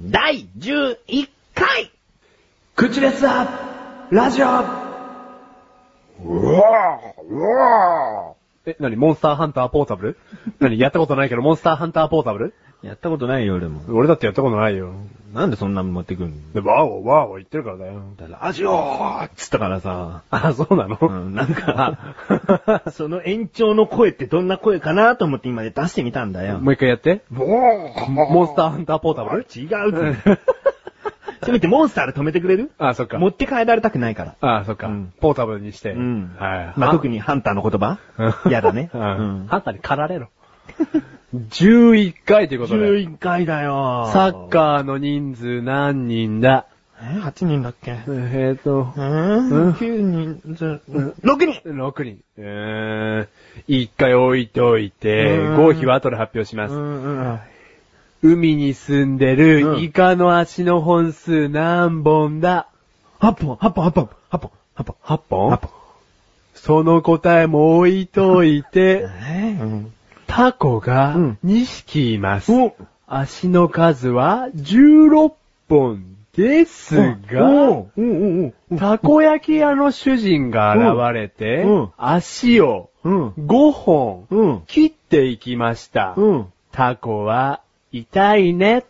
第11回。口レスだラジオえ、なにモンスターハンターポータブル？何やったことないけど、モンスターハンターポータブル？やったことないよ、俺も。俺だってやったことないよ。なんでそんなの持ってくんの？で、ワーオワーオ言ってるからだよ。ラジオーっつったからさ、あ、そうなの、うん、なんか、その延長の声ってどんな声かなと思って今で出してみたんだよ。もう一回やって。モンスターハンターポータブル？違う。せめてモンスターで止めてくれる？あ、そっか。持って帰られたくないから。あ、そっか、うんポータブルにして。うんはい。まあ、特にハンターの言葉？やだね。う。うんんハンターに駆られろ。11回ということで。11回だよ。サッカーの人数何人だ？え ?8 人だっけ？えーと、ううんん ?9 人、じゃ、6人6人。うーん。一回置いといて、うん合否は後で発表します。うんうん。海に住んでうるんイカの足の本数何本だ？8本、8本、8本、8本、8本。?8 本？8本。その答えも置いといて、えうん。タコがうん2匹います。お足の数は16本ですが、おうおうおうたこ焼き屋の主人が現れてうん、足をうん。5本うん。切っていきました。うん。タコは痛いね。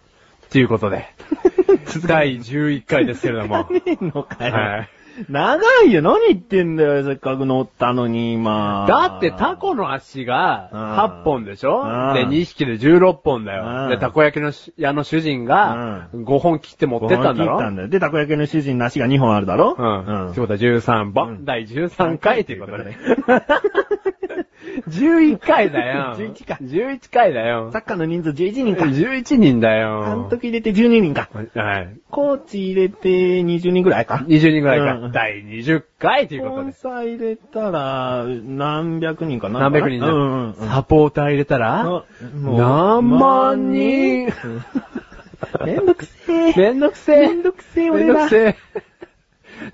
ということで、第11回ですけれども。ねえのかよ。はい長いよ。何言ってんだよ。せっかく乗ったのに、今。だってタコの足うんが8本でしょ？うんで、2匹で16本だうんよ。で、たこ焼きのし屋の主人が5本切って持ってったんだろ？切ったんだよ。で、たこ焼きの主人の足が2本あるだろ？うん。ってことは13う本。ん第13回っていうことで。11回だよ。11回11回だよサ。ッカーの人数11人か。11人だよ。監督入れて12人か。はい。コーチ入れて20人ぐらいか。20人ぐらいか。うん第20回ということで。スポンサー入れたら、何百人かな何百人だうんうんうん。サポーター入れたら、何万人 めんどくせえ。めんどくせえ。めんどくせえ、め俺ら。んどくせえ。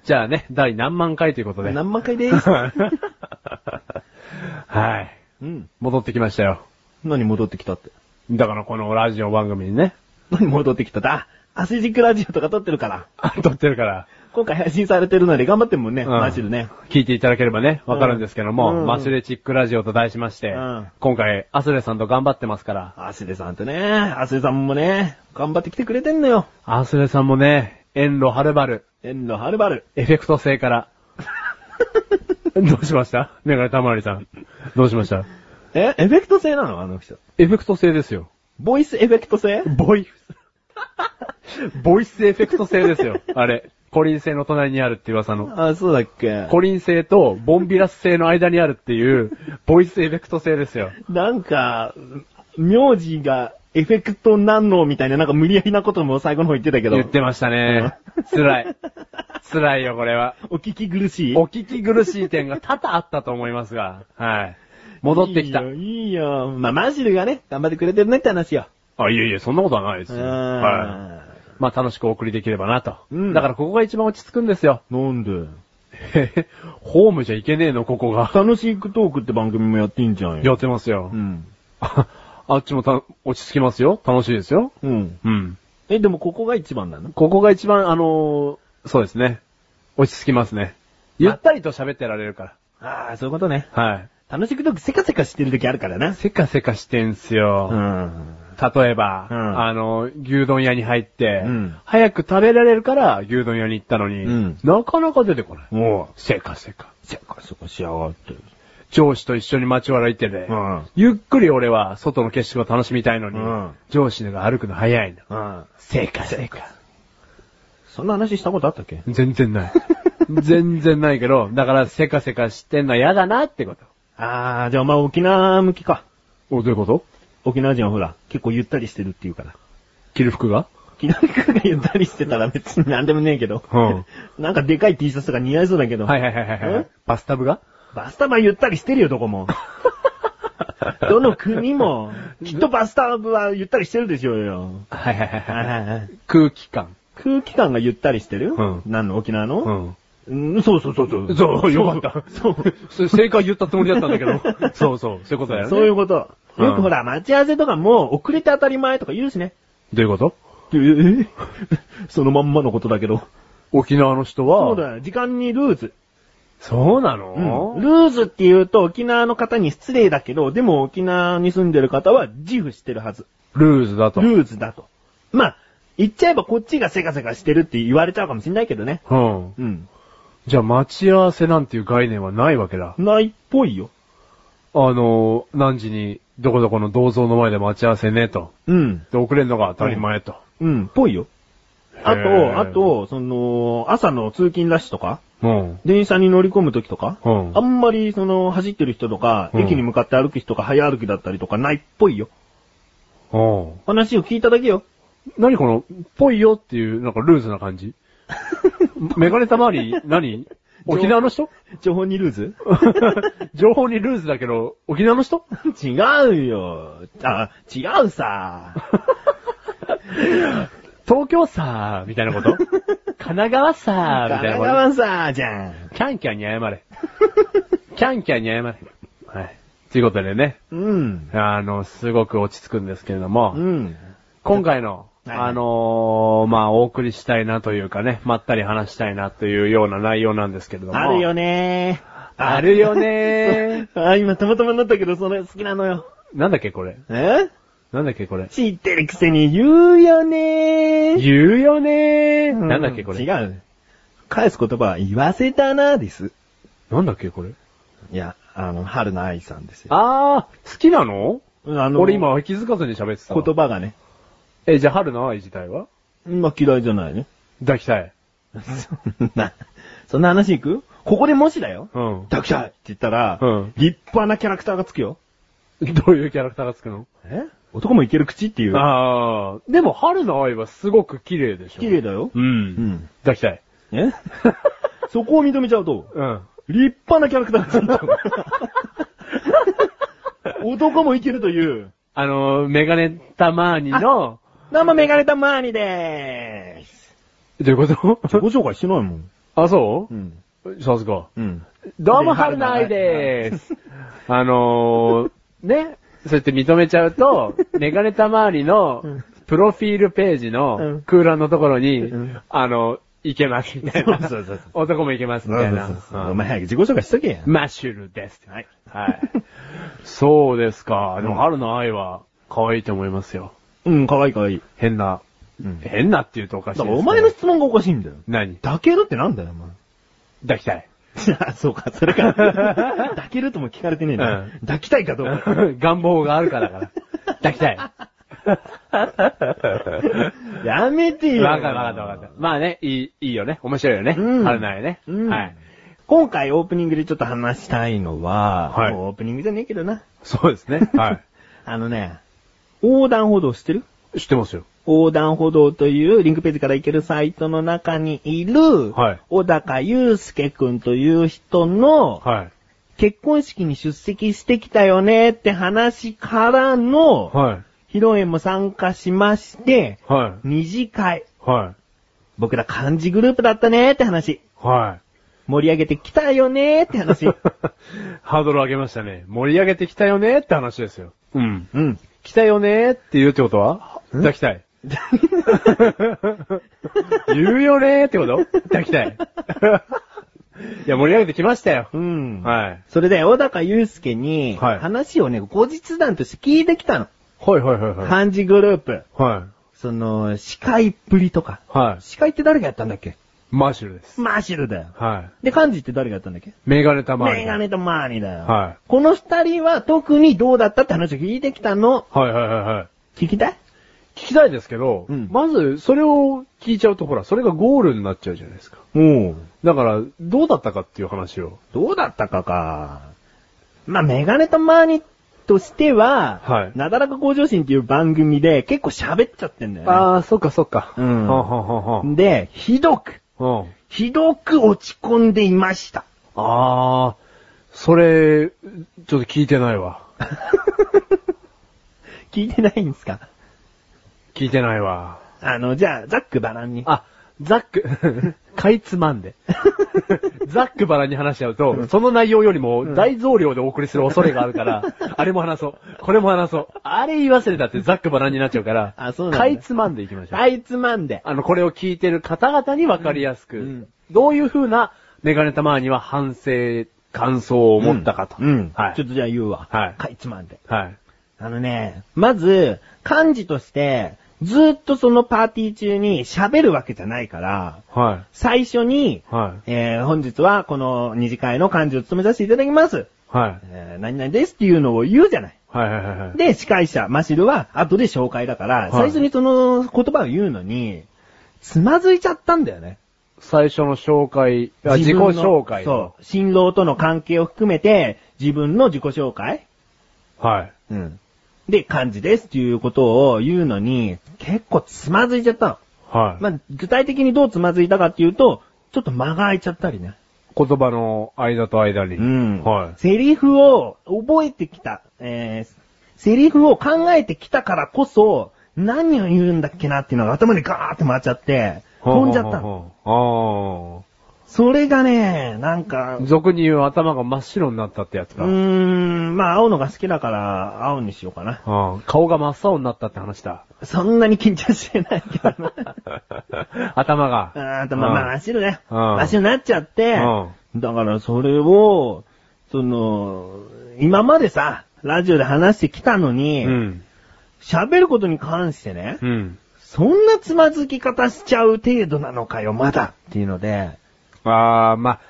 じゃあね、第何万回ということで。何万回です。はい。うん。戻ってきましたよ。何戻ってきたって？だからこのラジオ番組にね、何戻ってきただアスジックラジオとか撮ってるから。撮ってるから、今回配信されてるので頑張ってんもんね、うんマジでね。聞いていただければね、わかるんですけども、うんマシュレチックラジオと題しまして、うん今回、アスレさんと頑張ってますから、アスレさんとね、アスレさんもね、頑張ってきてくれてんのよ。アスレさんもね、遠路はるばる、遠路はるばる。エフェクト製から、どうしました？メガネたまわりさん。どうしました？え、エフェクト星なの？あの人。エフェクト星ですよ。ボイスエフェクト星ボイス。ボイスエフェクト星ですよ。あれ。コリン星の隣にあるって噂の。あ、そうだっけコリン星とボンビラス星の間にあるっていう、ボイスエフェクト星ですよ。なんか、名字がエフェクトなんのみたいななんか無理やりなことも最後の方言ってたけど。言ってましたね。辛い。辛いよ、これは。お聞き苦しい？お聞き苦しい点が多々あったと思いますが、はい。戻ってきた。いいよ、いいよ。まあ、マジルがね、頑張ってくれてるねって話よ。あ、いえいえ、そんなことはないですうよ。んはい。まあ楽しくお送りできればなと。うんだからここが一番落ち着くんですよ。なんで？ホームじゃいけねえの、ここが。楽しいトークって番組もやってんじゃんよ。やってますよ。うん。ああっちもた落ち着きますよ。楽しいですよ。うん。うん。え、でもここが一番なの？ここが一番、あのーそうですね。落ち着きますね。ゆったりと喋ってられるかああ、そういうことね。ら。はい。楽しくトークせかせかしてる時あるからな。せかせかしてんすよ。ん。例えば、うんあの、牛丼屋に入って、うん早く食べられるから牛丼屋に行ったのに、うんなかなか出てこない。もせかせか。う、せかせかしやがって。上司と一緒に街を歩いてて、うんゆっくり俺は外の景色を楽しみたいのに、うん上司が歩くの早いの。うん。せかせか。そんな話したことあったっけ？全然ない。全然ないけど、だからせかせかしてんのは嫌だなってこと。ああ、じゃあお前沖縄向きか。お、どういうこと？沖縄人はほら、結構ゆったりしてるって言うから。着る服が？昨日がゆったりしてたら別になんでもねえけど。うん なんかでかい T シャツが似合いそうだけど。はいはいはいはいはいえ。バスタブが？バスタブはゆったりしてるよ、どこも。どの国も、きっとバスタブはゆったりしてるでしょうよ。はいはいはいはい空気感。空気感がゆったりしてる？うん何の沖縄の？うん。うん、そうそうそうそう。そう、よかった。そう。そ正解言ったつもりだったんだけど。そうそう、そういうことだよね。そういうこと。うんよくほら、待ち合わせとかも遅れて当たり前とか言うしね。どういうこと？えー そのまんまのことだけど。沖縄の人は、そうだよ。時間にルーズ。そうなうのん。ルーズって言うと沖縄の方に失礼だけど、でも沖縄に住んでる方は自負してるはず。ルーズだと。ルーズだと。まあ、言っちゃえばこっちがせかせかしてるって言われちゃうかもしんないけどね。うん。うん。じゃあ待ち合わせなんていう概念はないわけだ。ないっぽいよ。あの、何時にどこどこの銅像の前で待ち合わせねと。うん。で、遅れんのが当たり前と。うん、ぽいよ。あと、あと、その、朝の通勤ラッシュとか、うん。電車に乗り込むときとか、うんあんまりその、走ってる人とか、うん駅に向かって歩く人が早歩きだったりとかないっぽいよ。うん。話を聞いただけよ。何この、ぽいよっていう、なんかルーズな感じ？メガネたまわり、何？沖縄の人？情報にルーズ？情報にルーズだけど、沖縄の人？違うよ。あ、違うさ。東京さー、みたいなこと？神奈川さー、みたい神奈なこと川さ、じゃん。キャンキャンに謝れ。キャンキャンに謝れ。はい。ということでね、うん。あの、すごく落ち着くんですけれども、うん。今回の、はいあのーまあ、お送りしたいなというかね、まったり話したいなというような内容なんですけれども。あるよねあるよね あ、今たまたまなったけど、それ好きなのよ。なんだっけこれえ？なんだっけこれ？知ってるくせに言うよね言うよねうなんだっけこれ？違う。返す言葉は言わせたなです。なんだっけこれ？いや、あの、春の愛さんですよ。あー、好きなの？あの俺今気づかずに喋ってたわ。言葉がね。え、じゃあ春の愛自体は？まあ嫌いじゃないね。抱きたい。そんな、そんな話いく？ここでもしだよ。うん。抱きたいって言ったら、うん立派なキャラクターがつくよ。どういうキャラクターがつくの？え？男もいける口っていう。あー、でも春の愛はすごく綺麗でしょ。綺麗だよ。う。うんん。抱きたい。え？そこを認めちゃうと、うん。立派なキャラクターがついちゃう。男もいけるという、あのー、メガネたまーにの、どうもメガネタマーニでーす。どういうこと？自己紹介してないもん。あ、そう？うん。さすが。うん。どうも春の愛でーす。あのー、ね、そうやって認めちゃうと、メガネたまわりのうん、プロフィールページうのん空欄のところにうん、あの、いけますみたいな。そうそうそう男もいけますみたいな。お前早く自己紹介しとけや。マッシュルです。はい。はい。そうですか。でも春の愛は、可愛いと思いますよ。うん、かわいいかわいい。変な、うん。変なって言うとおかしいだですけど。からお前の質問がおかしいんだよ。何？抱けるってなんだよ、お前。抱きたい。あ、そうか、それか。抱けるとも聞かれてねえな。うん抱きたいかどうか。願望があるからだから。抱きたい。やめてよ。わかったわかったわかった。まあね、いい、いいよね。面白いよね。うん春の愛ね。うんはい。今回オープニングでちょっと話したいのは、はいもうオープニングじゃねえけどな。そうですね。はあのね、横断歩道知ってる？い。知ってますよ。横断歩道というリンクページから行けるサイトの中にいる、はい小高祐介くんという人の、はい。結婚式に出席してきたよねって話からの、はい。披露宴も参加しまして、は二次会。い。はい。僕ら漢字グループだったねって話。はい。盛り上げてきたよねって話。ハードル上げましたね。盛り上げてきたよねって話ですよ。うん。うん。来たよねって言うってことは？抱きたい。言うよねってこと？抱きたい。いや、盛り上げてきましたよ。うん。はい。それで、小高祐介に、はい話をね、後日談として聞いてきたの。はいはいはいはい。漢字グループ。はい。その、司会っぷりとか。はい。司会って誰がやったんだっけ？マーシュルです。マーシュルだよ。はい。で、漢字って誰がやったんだっけ？メガネたまわり。メガネとマーニだよ。はい。この二人は特にどうだったって話を聞いてきたの。はいはいはいはい。聞きたい？聞きたいですけど、うんまず、それを聞いちゃうと、ほら、それがゴールになっちゃうじゃないですか。おうだから、どうだったかっていう話を。どうだったかか。まあ、メガネとマーニとしては、はいなだらか向上心っていう番組で結構喋っちゃってんだよね。ああ、そっかそっか。うんはんはんはんはんで、ひどく、うん。ひどく落ち込んでいました。ああ、それ、ちょっと聞いてないわ。聞いてないんですか？聞いてないわ。あの、じゃあ、ざっくばらんに。あ、ザック、かいつまんで。ざっくばらんに話しちゃうと、その内容よりも大増量でお送りする恐れがあるから、あれも話そう。これも話そう。あれ言い忘れたってざっくばらんになっちゃうから、あそうかいつまんでいきましょう。あいつまんで。あの、これを聞いてる方々にわかりやすく、うんどういう風なメガネたまには反省、感想を持ったかと。うん。はい。ちょっとじゃあ言うわ。はいかいつまんで。はい。あのね、まず、漢字として、ずっとそのパーティー中に喋るわけじゃないから、はい。最初に、はい。えー、本日はこの二次会の漢字を務めさせていただきます。はい。えー、何々ですっていうのを言うじゃない。はいはいはいはい。で、司会者、マシルは後で紹介だから、い最初にその言葉を言うのに、つまずいちゃったんだよね。最初の紹介、あ自己紹介のそう。新郎との関係を含めて、自分の自己紹介はい。うん。で、漢字ですっていうことを言うのに、結構つまずいちゃったの。はい。まあ、具体的にどうつまずいたかっていうと、ちょっと間が空いちゃったりね。言葉の間と間に。うん。はい。セリフを覚えてきた、えー、セリフを考えてきたからこそ、何を言うんだっけなっていうのが頭にガーって回っちゃって、飛んじゃったの。の。それがね、なんか俗に言う頭が真っ白になったってやつか。うーん、まあ青のが好きだから、青にしようかな。ああ顔が真っ青になったって話だ。そんなに緊張してないけどな。頭が。あとまあまあ、真っ白ね。うん真っ白になっちゃって、だからそれを、その、今までさ、ラジオで話してきたのにう、ん。喋、ることに関してね、うん。そんなつまずき方しちゃう程度なのかよ、まだっていうので、ああ、まあ、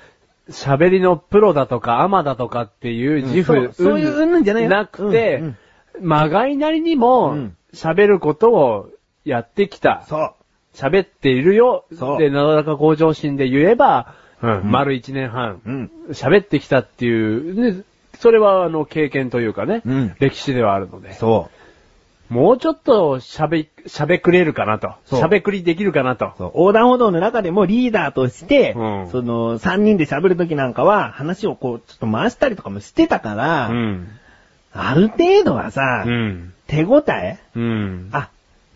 喋りのプロだとか、アマだとかっていう自負、そうそういううんぬんじゃないよなくて、うんまがいなりにうもん、喋ることをやってきた。そう。喋っているよ。そうで、なだらか向上心で言えば、うんうん丸一年半、うん。喋ってきたっていう、ね、それはあの経験というかね、うん歴史ではあるので、そもうちょっと喋、喋くれるかなと。そう喋くりできるかなとう。。そう。横断歩道の中でもリーダーとして、うんその、三人で喋るときなんかは、話をこう、ちょっと回したりとかもしてたから、うん。ある程度はさ、うん。手応えうん。あ、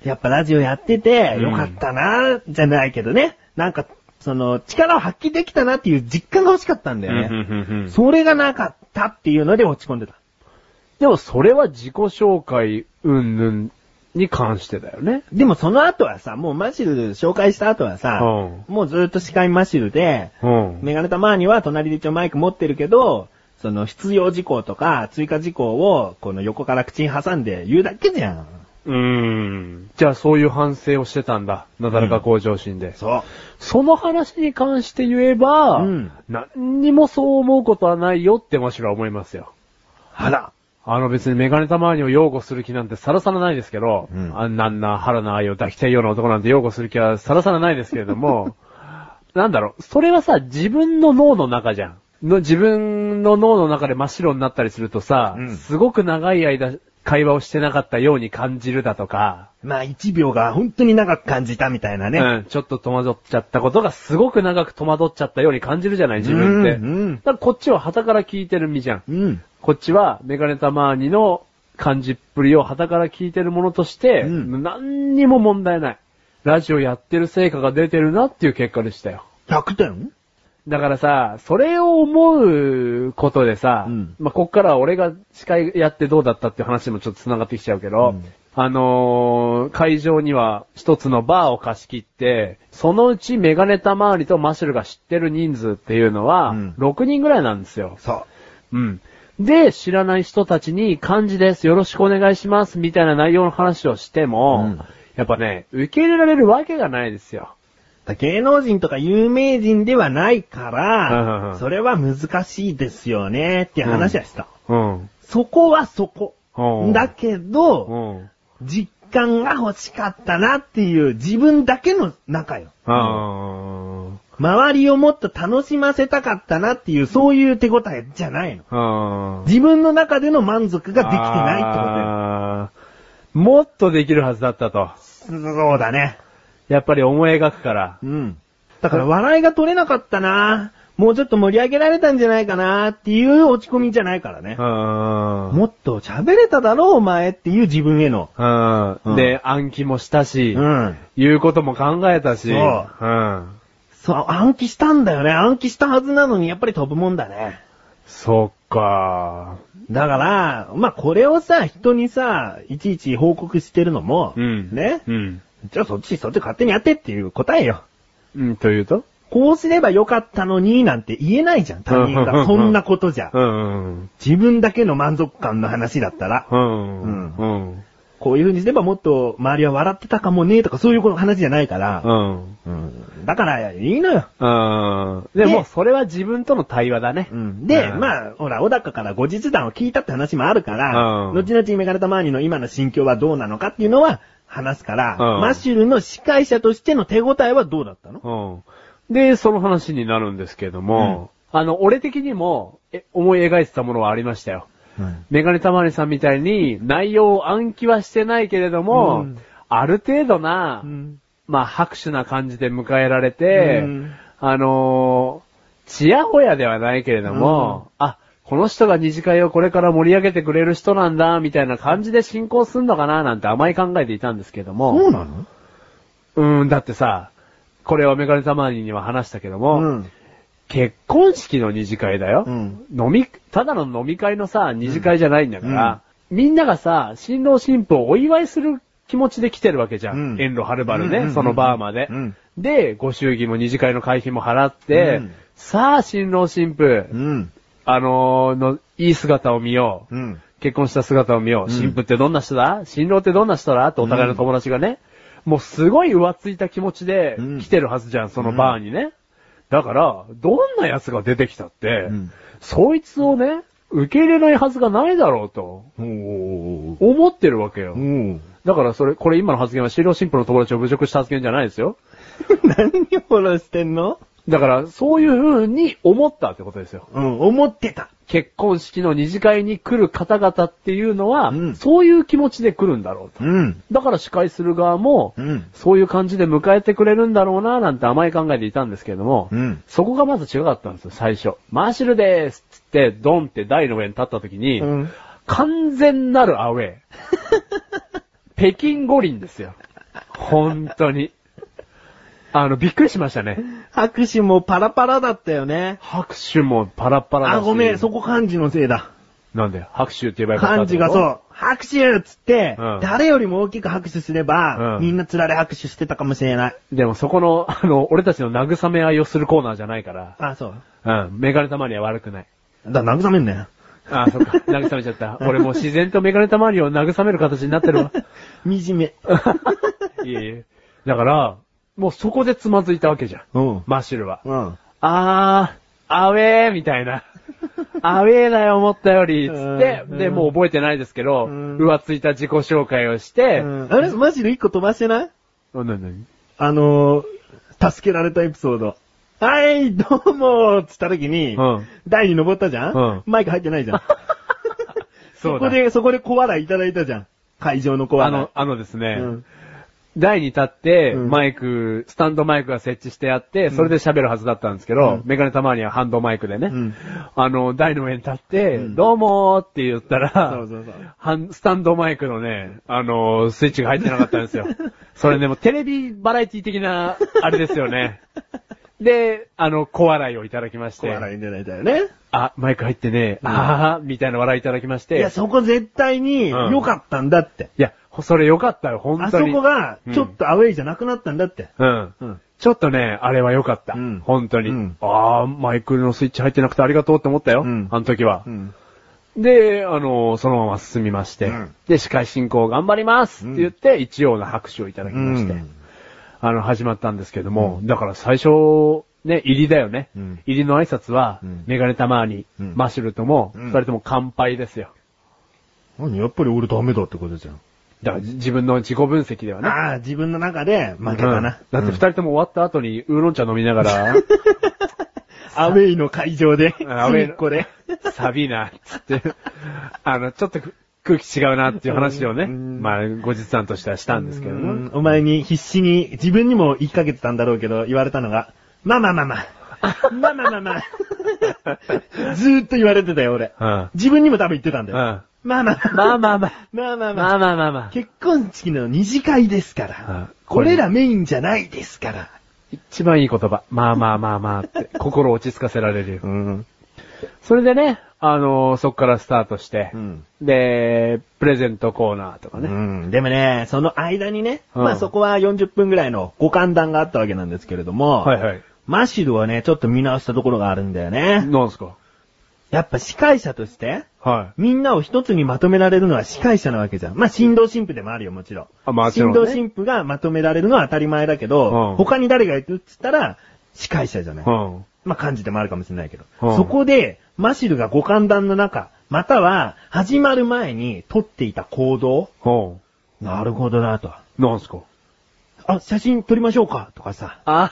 やっぱラジオやってて、うんよかったな、じゃないけどね。なんか、その、力を発揮できたなっていう実感が欲しかったんだよね。うんうんうんそれがなかったっていうので落ち込んでた。でもそれは自己紹介云々に関してだよね。でもその後はさ、もうマシル紹介した後はさ、うもうずっと司会マシルで、うん。メガネタマーニは隣で一応マイク持ってるけど、その必要事項とか追加事項をこの横から口に挟んで言うだけじゃん。うーん。じゃあそういう反省をしてたんだ。なだらか向上心で。そう。その話に関して言えば、うん何にもそう思うことはないよってむしろ思いますよ。あら。あの別にメガネたまにを擁護する気なんてさらさらないですけど、うんあんなんな腹の愛を抱きたいような男なんて擁護する気はさらさらないですけれども、なんだろう、それはさ、自分の脳の中じゃん。の自分の脳の中で真っ白になったりするとさ、うんすごく長い間会話をしてなかったように感じるだとか、まあ1秒が本当に長く感じたみたいなね。うん、ちょっと戸惑っちゃったことがすごく長く戸惑っちゃったように感じるじゃない、自分って。うんうんだからこっちは旗から聞いてる身じゃん。うん。こっちはメガネたまーにの感じっぷりを旗から聞いてるものとして、うん何にも問題ない。ラジオやってる成果が出てるなっていう結果でしたよ。100点？だからさ、それを思うことでさ、うんまあ、こっからは俺が司会やってどうだったっていう話にもちょっと繋がってきちゃうけど、うんあのー会場には一つのバーを貸し切って、そのうちメガネたまわりとマシュルが知ってる人数っていうのは、うん6人ぐらいなんですよ。そう。うん。で、知らない人たちに漢字です、よろしくお願いします、みたいな内容の話をしても、うんやっぱね、受け入れられるわけがないですよ。芸能人とか有名人ではないから、んそれは難しいですよねって話はした。うん。そこはそこ。うんだけど、うん。実感が欲しかったなっていう自分だけの中よ。あ周りをもっと楽しませたかったなっていう、そういう手応えじゃないの。あ。自分の中での満足ができてないってことよ。もっとできるはずだったと。そうだね。やっぱり思い描くから。うん。だから笑いが取れなかったなもうちょっと盛り上げられたんじゃないかなっていう落ち込みじゃないからね。うん。もっと喋れただろうお前っていう自分への。うん。で、暗記もしたし、うん。言うことも考えたし、そううん。そう、暗記したんだよね。暗記したはずなのに、やっぱり飛ぶもんだね。そっか。だから、まあ、これをさ、人にさ、いちいち報告してるのも、うん。ね。うん。じゃあそっち、そっち勝手にやってっていう答えよ。うん、というと？こうすればよかったのに、なんて言えないじゃん、他人が。そんなことじゃ。うん。自分だけの満足感の話だったら。うん。うんうん。こういう風にすればもっと周りは笑ってたかもね、とかそういう話じゃないから。うん。うん。だから、いいのよ。うん。ででも、それは自分との対話だね。うん。で、うんまあ、ほら、小高から後日談を聞いたって話もあるから、うん後々メガネタマーニの今の心境はどうなのかっていうのは話すから、うんマッシュルの司会者としての手応えはどうだったの？うん。で、その話になるんですけども、あの、俺的にも、え、思い描いてたものはありましたよ。うん。メガネたまりさんみたいに内容を暗記はしてないけれども、うんある程度な、うん。まあ拍手な感じで迎えられて、うんあのー、ちやほやではないけれども、あ、この人が二次会をこれから盛り上げてくれる人なんだ、みたいな感じで進行すんのかな、なんて甘い考えていたんですけども。そうなの？うーん、だってさ、これはメガネたまりには話したけども、うん。結婚式の二次会だよ。うん飲み、ただの飲み会のさ、二次会じゃないんだから、みんながさ、新郎新婦をお祝いする気持ちで来てるわけじゃん。うん遠路はるばるね、うんうんうんそのバーまで。うんで、ご祝儀も二次会の会費も払って、うんさあ、新郎新婦、うん。あのーの、いい姿を見よう。うん。結婚した姿を見よう。うん新婦ってどんな人だ？新郎ってどんな人だ？ってお互いの友達がね、もうすごい浮ついた気持ちでうん来てるはずじゃん、そのバーにね。だから、どんな奴が出てきたって、うんそいつをね、受け入れないはずがないだろうと。思ってるわけよ。おだからそれ、これ今の発言は新郎新婦の友達を侮辱した発言じゃないですよ。何をフォローしてんの？だから、そういう風に思ったってことですよ。うん、思ってた。結婚式の二次会に来る方々っていうのは、うんそういう気持ちで来るんだろうと。うん。だから司会する側も、うん。そういう感じで迎えてくれるんだろうな、なんて甘い考えでいたんですけれども、うん。そこがまず違かったんですよ、最初。マーシュルでーすっつって、ドンって台の上に立った時に、うん完全なるアウェイ。北京五輪ですよ。本当に。あの、びっくりしましたね。拍手もパラパラだったよね。拍手もパラパラだし。あ、ごめん、そこ漢字のせいだ。なんで？拍手って言えばよかった漢字がそうう、拍手っつって、うん誰よりも大きく拍手すれば、うんみんなつられ拍手してたかもしれない。でもそこの、あの、俺たちの慰め合いをするコーナーじゃないから、あ、そう。うん、メガネたまには悪くない。だ慰めんなよ。あそっか、慰めちゃった。俺もう自然とメガネたまりを慰める形になってるわ。惨め。いえいえ。だから、もうそこでつまずいたわけじゃん。うん。マッシュルは。うん。あー、アウェーみたいな。アウェーだよ、思ったより、つって、うんで、もう覚えてないですけど、うん浮ついた自己紹介をして、うんあれマジで一個飛ばしてない？あ、なになにあのー、助けられたエピソード。はい、どうもーっつった時に、うん台に登ったじゃん、うんマイク入ってないじゃん。そこで、そこで小笑いいただいたじゃん。会場の小笑い。あの、あのですね、うん台に立って、うん。マイク、スタンドマイクが設置してあって、それで喋るはずだったんですけど、うん。メガネたまにはハンドマイクでね、うん。あの、台の上に立って、うん。どうもーって言ったら、スタンドマイクのね、あの、スイッチが入ってなかったんですよ。それでもテレビバラエティ的な、あれですよね。で、あの、小笑いをいただきまして、小笑いいただいたよね。あ、マイク入ってね、うんあー、みたいな笑いいただきまして、いや、そこ絶対にうん良かったんだって。いや、それよかったよ、本あそ当に。こが、ちょっとアウェイじゃなくなったんだって。うん。うん。ちょっとね、あれは良かった。うん本当に。うんああ、マイクのスイッチ入ってなくてありがとうって思ったよ。うんあの時はう。ん。で、あのそのまま進みまして、うんで、司会進行頑張りますって言って、一応な拍手をいただきまして、うんあの、始まったんですけども、だから最初、ね、入りだよね。うん入りの挨拶は、うんメガネたまーに、うんマッシュルとも、うん二人とも乾杯ですよ。何やっぱり俺ダメだってことじゃん。だからじ自分の自己分析ではね。ああ、自分の中で負けたうんな。だって二人とも終わった後にウーロン茶飲みながら、アウェイの会場で、アウェイのこで。サビーな、つって、あの、ちょっと空気違うなっていう話をね、うんまあ、後日談としてはしたんですけどお前に必死に、自分にも言いかけてたんだろうけど、言われたのが、まあまあまあまあ。まあまあまあまあ。ずーっと言われてたよ、俺。うん。自分にも多分言ってたんだよ。うん。まあまあまあまあまあ。まあまあまあ。まあまあまあまあ。結婚式の二次会ですからうん。これらメインじゃないですから。一番いい言葉。まあまあまあまあって、心落ち着かせられるよ。うん。それでね、あのーそっからスタートして、うん。で、プレゼントコーナーとかうね。ん。でもね、その間にね、うんまあそこは40分ぐらいのご歓談があったわけなんですけれども、はいはい。マシルはね、ちょっと見直したところがあるんだよね。なんすか？やっぱ司会者として、はみんなを一つにまとめられるのは司会者なわけじゃん。まあ、新郎新婦でもあるよ、もちろん。あもちろんね新郎新婦がまとめられるのは当たり前だけど、うん他に誰がいるっつったら、司会者じゃない。い。うん。まあ、漢字でもあるかもしれないけど。うんそこで、マシルがご歓談の中、または、始まる前に取っていた行動うん。なるほどなと。なんすか？あ、写真撮りましょうかとかさ。あ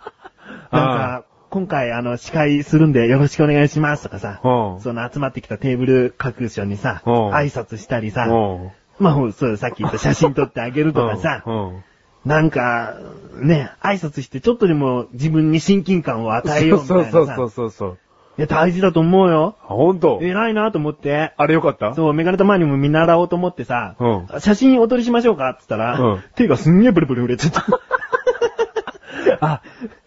なんか、今回あの、司会するんでよろしくお願いしますとかさ。うんその集まってきたテーブル各所にさ、うん挨拶したりさ。うん。まあ、そう、さっき言った写真撮ってあげるとかさ。うん。なんか、ね、挨拶してちょっとでも自分に親近感を与えようみたそいうなさ。そうそうそうそう。いや、大事だと思うよ。あ、ほんと偉いなと思って。あれよかった？そう、メガネたまにも見習おうと思ってさ、うん写真お撮りしましょうかって言ったら、うん手がすんげえブルブル震えちゃった。あ、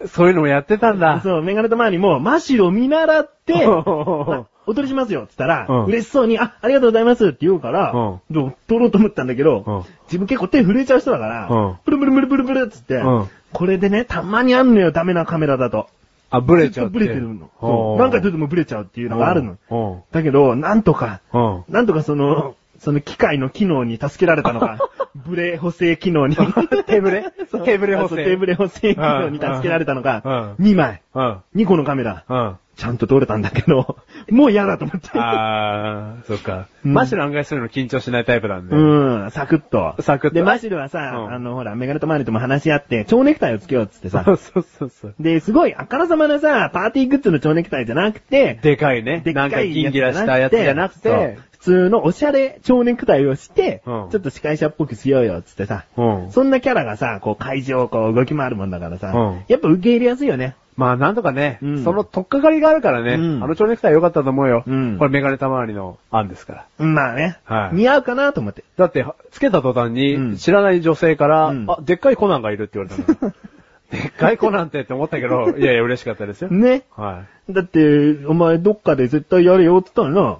そういうのもやってたんだ。そう、メガネたまにも、マシルを見習って、あお撮りしますよって言ったら、うん嬉しそうに、あ、ありがとうございますって言うから、うんどう撮ろうと思ったんだけど、うん自分結構手震えちゃう人だから、うんブルブルブルブルブルっつって、うんこれでね、たまにあんのよ、ダメなカメラだと。あ、ブレちゃうブレてるの。そう何回撮ってもブレちゃうっていうのがあるの。うん。だけど、なんとか、うん。なんとかその、その機械の機能に助けられたのか、ブレ補正機能に。手ブレ手ブレ補正ブレ補正機能に助けられたのか、2枚、うん。2個のカメラ、うん。ちゃんと撮れたんだけど、もう嫌だと思って。あー、そっか。うんマシュル案外するの緊張しないタイプなんで。うん、サクッと。サクッとで、マシルはさ、うんあの、ほら、メガネとマリとも話し合って、蝶ネクタイをつけようっつってさ。そうそうそう。で、すごい、あからさまなさ、パーティーグッズの蝶ネクタイじゃなくて、でかいね。でっなんかかいギンギラしたやつじゃなくて、普通のおしゃれ蝶ネクタイをして、うんちょっと司会者っぽくしようよ、つってさ。うん。そんなキャラがさ、こう会場をこう動き回るもんだからさ、うんやっぱ受け入れやすいよね。まあなんとかね、うんその取っかかりがあるからね、うんあの蝶ネクタイ良かったと思うよ。うんこれメガネたまわりの案ですから。まあね、はい似合うかなと思って。だって、つけた途端うんに、知らない女性から、うんあ、でっかいコナンがいるって言われたの。でっかいコナンってって思ったけど、いやいや嬉しかったですよ。ね。はい。だって、お前どっかで絶対やれよって言ったの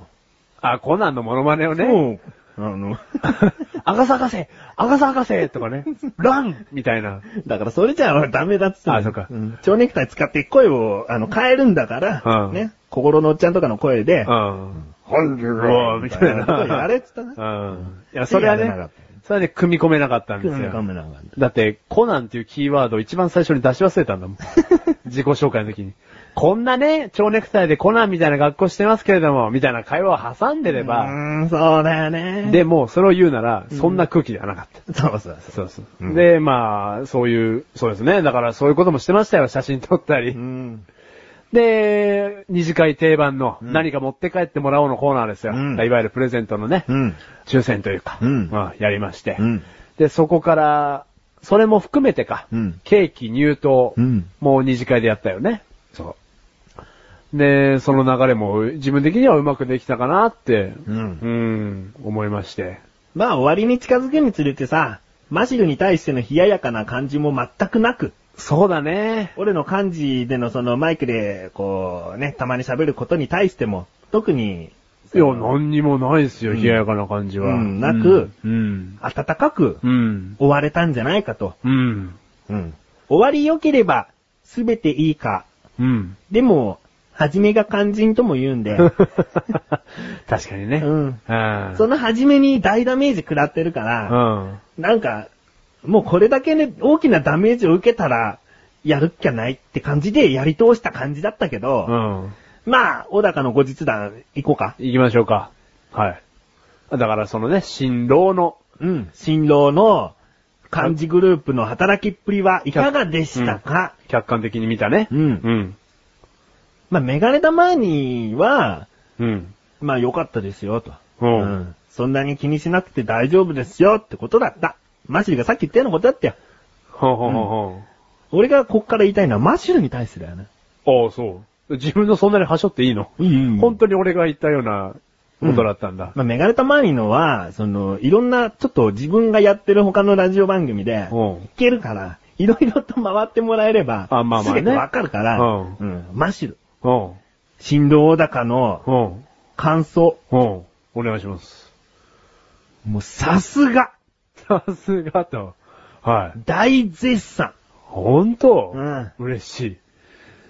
あ、コナンのモノマネをな。ね、うん。あの、アガサ博士アガサ博士とかね、ランみたいな。だからそれじゃあダメだっつってあそっかん蝶ネクタイ使って声を、あの、変えるんだから、うんね。心のおっちゃんとかの声で、うん。本日おーみたいなやれっつったな。うん。いや、それはねそれはね、組み込めなかったんです組み込よ。めなかっただって、コナンっていうキーワードを一番最初に出し忘れたんだもん。自己紹介の時に。こんなね、蝶ネクタイでコナンみたいな学校してますけれども、みたいな会話を挟んでれうば、ーん、そうだよね。で、もうそれを言うなら、そんな空気ではなかった。そうそうそそうそう。うんで、まあ、そういう、そうですね。だからそういうこともしてましたよ。写真撮ったり。う。うん。で、二次会定番のうん何か持って帰ってもらおうのコーナーですよ。うんいわゆるプレゼントのね、うん。抽選というか、うんまあやりまして、うん。で、そこから、それも含めてか、うんケーキ入刀、うんもう二次会でやったよね。そう。で、その流れも自分的にはうまくできたかなって、うんうん、思いまして。まあ終わりに近づくにつれてさ、マシルに対しての冷ややかな感じも全くなく、そうだね。俺の漢字でのそのマイクで、こうね、たまに喋ることに対しても、特に、いや、何にもないですよ、うん冷ややかな感じは。うんなくうん。温かくうん。終われたんじゃないかと。うん。うん。終わり良ければ、すべていいか。うん。でも、初めが肝心とも言うんで、確かにね。うん。うん。その初めに大ダメージ食らってるから、うん。なんか、もうこれだけね、大きなダメージを受けたら、やるっきゃないって感じでやり通した感じだったけど、うん。まあ、小高の後日談行こうか。行きましょうか。はい。だからそのね、新郎の、うん。新郎の漢字グループの働きっぷりはいかがでしたか、客観的に見たね。うんうん。まあ、メガネタマーニは、うん。まあ良かったですよ、と。うんそんなに気にしなくて大丈夫ですよってことだった。マシルがさっき言ったようなことだったよ。ほうほうほうほ俺がこっから言いたいのはマシルに対してだよね。う。ああ、そう。自分のそんなにはしょっていいの？いい本当に俺が言ったようなことだったんだ。まあ、メガネタマーニのは、その、いろんな、ちょっと自分がやってる他のラジオ番組で、うんいけるから、いろいろと回ってもらえれば、あまあまあねわかるから、うんうん。マシュル。うん。振動小高のうん。感想。うん。お願いします。もうさすが、さすがと。はい。大絶賛。ほん。とうん。嬉し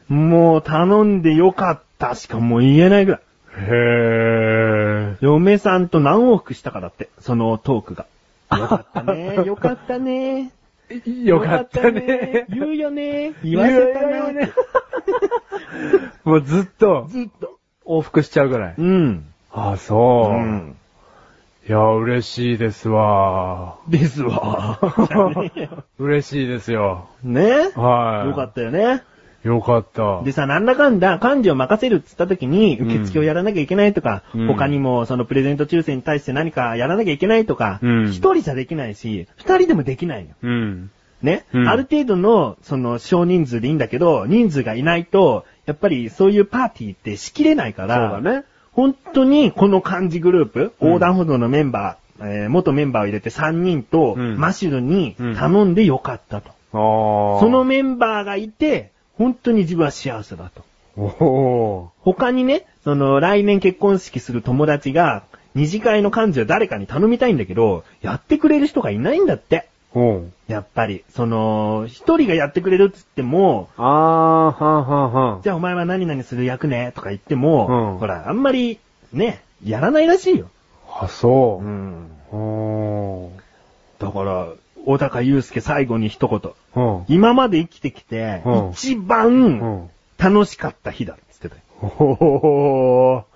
い。もう頼ん。でよかったしかもう言えないぐらい。へ嫁さん。と何往復したかだって、そのトークが。よかったね、よかったね。ー。よかったね。言うよね。言わせたよね。もうずっとずっと。往復しちゃうぐらい。うん。ああ、そうう。ん。いや、嬉しいですわ。ですわ。嬉しいですよ。ねはい。よかったよね。よかった。でさ、なんだかんだ幹事を任せるっつった時に、うん受付をやらなきゃいけないとか、うん他にもそのプレゼント抽選に対して何かやらなきゃいけないとか、一、うん人じゃできないし、二人でもできないよ。うん。ね、うんある程度の、その、少人数でいいんだけど、人数がいないと、やっぱりそういうパーティーって仕切れないかそうら、だね。本当にこの漢字グループ、うん横断歩道のメンバー、えー元メンバーを入れて3人と、うんマシュルに頼んでよかったと。その、メンバーがいて、本当に自分は幸せだと。他にね、その来年結婚式する友達が、二次会の幹事を誰かに頼みたいんだけど、やってくれる人がいないんだって。うやっぱり、その、一人がやってくれるっつっても、ああ、はんはんはん。じゃあお前は何々する役ねとか言っても、うんほら、あんまり、ね、やらないらしいよ。あ、そう。ん。おー。だから、小高祐介最後に一言。うん。今まで生きてきて、うん一う番ん。楽しかった日だっつってたよ。おー。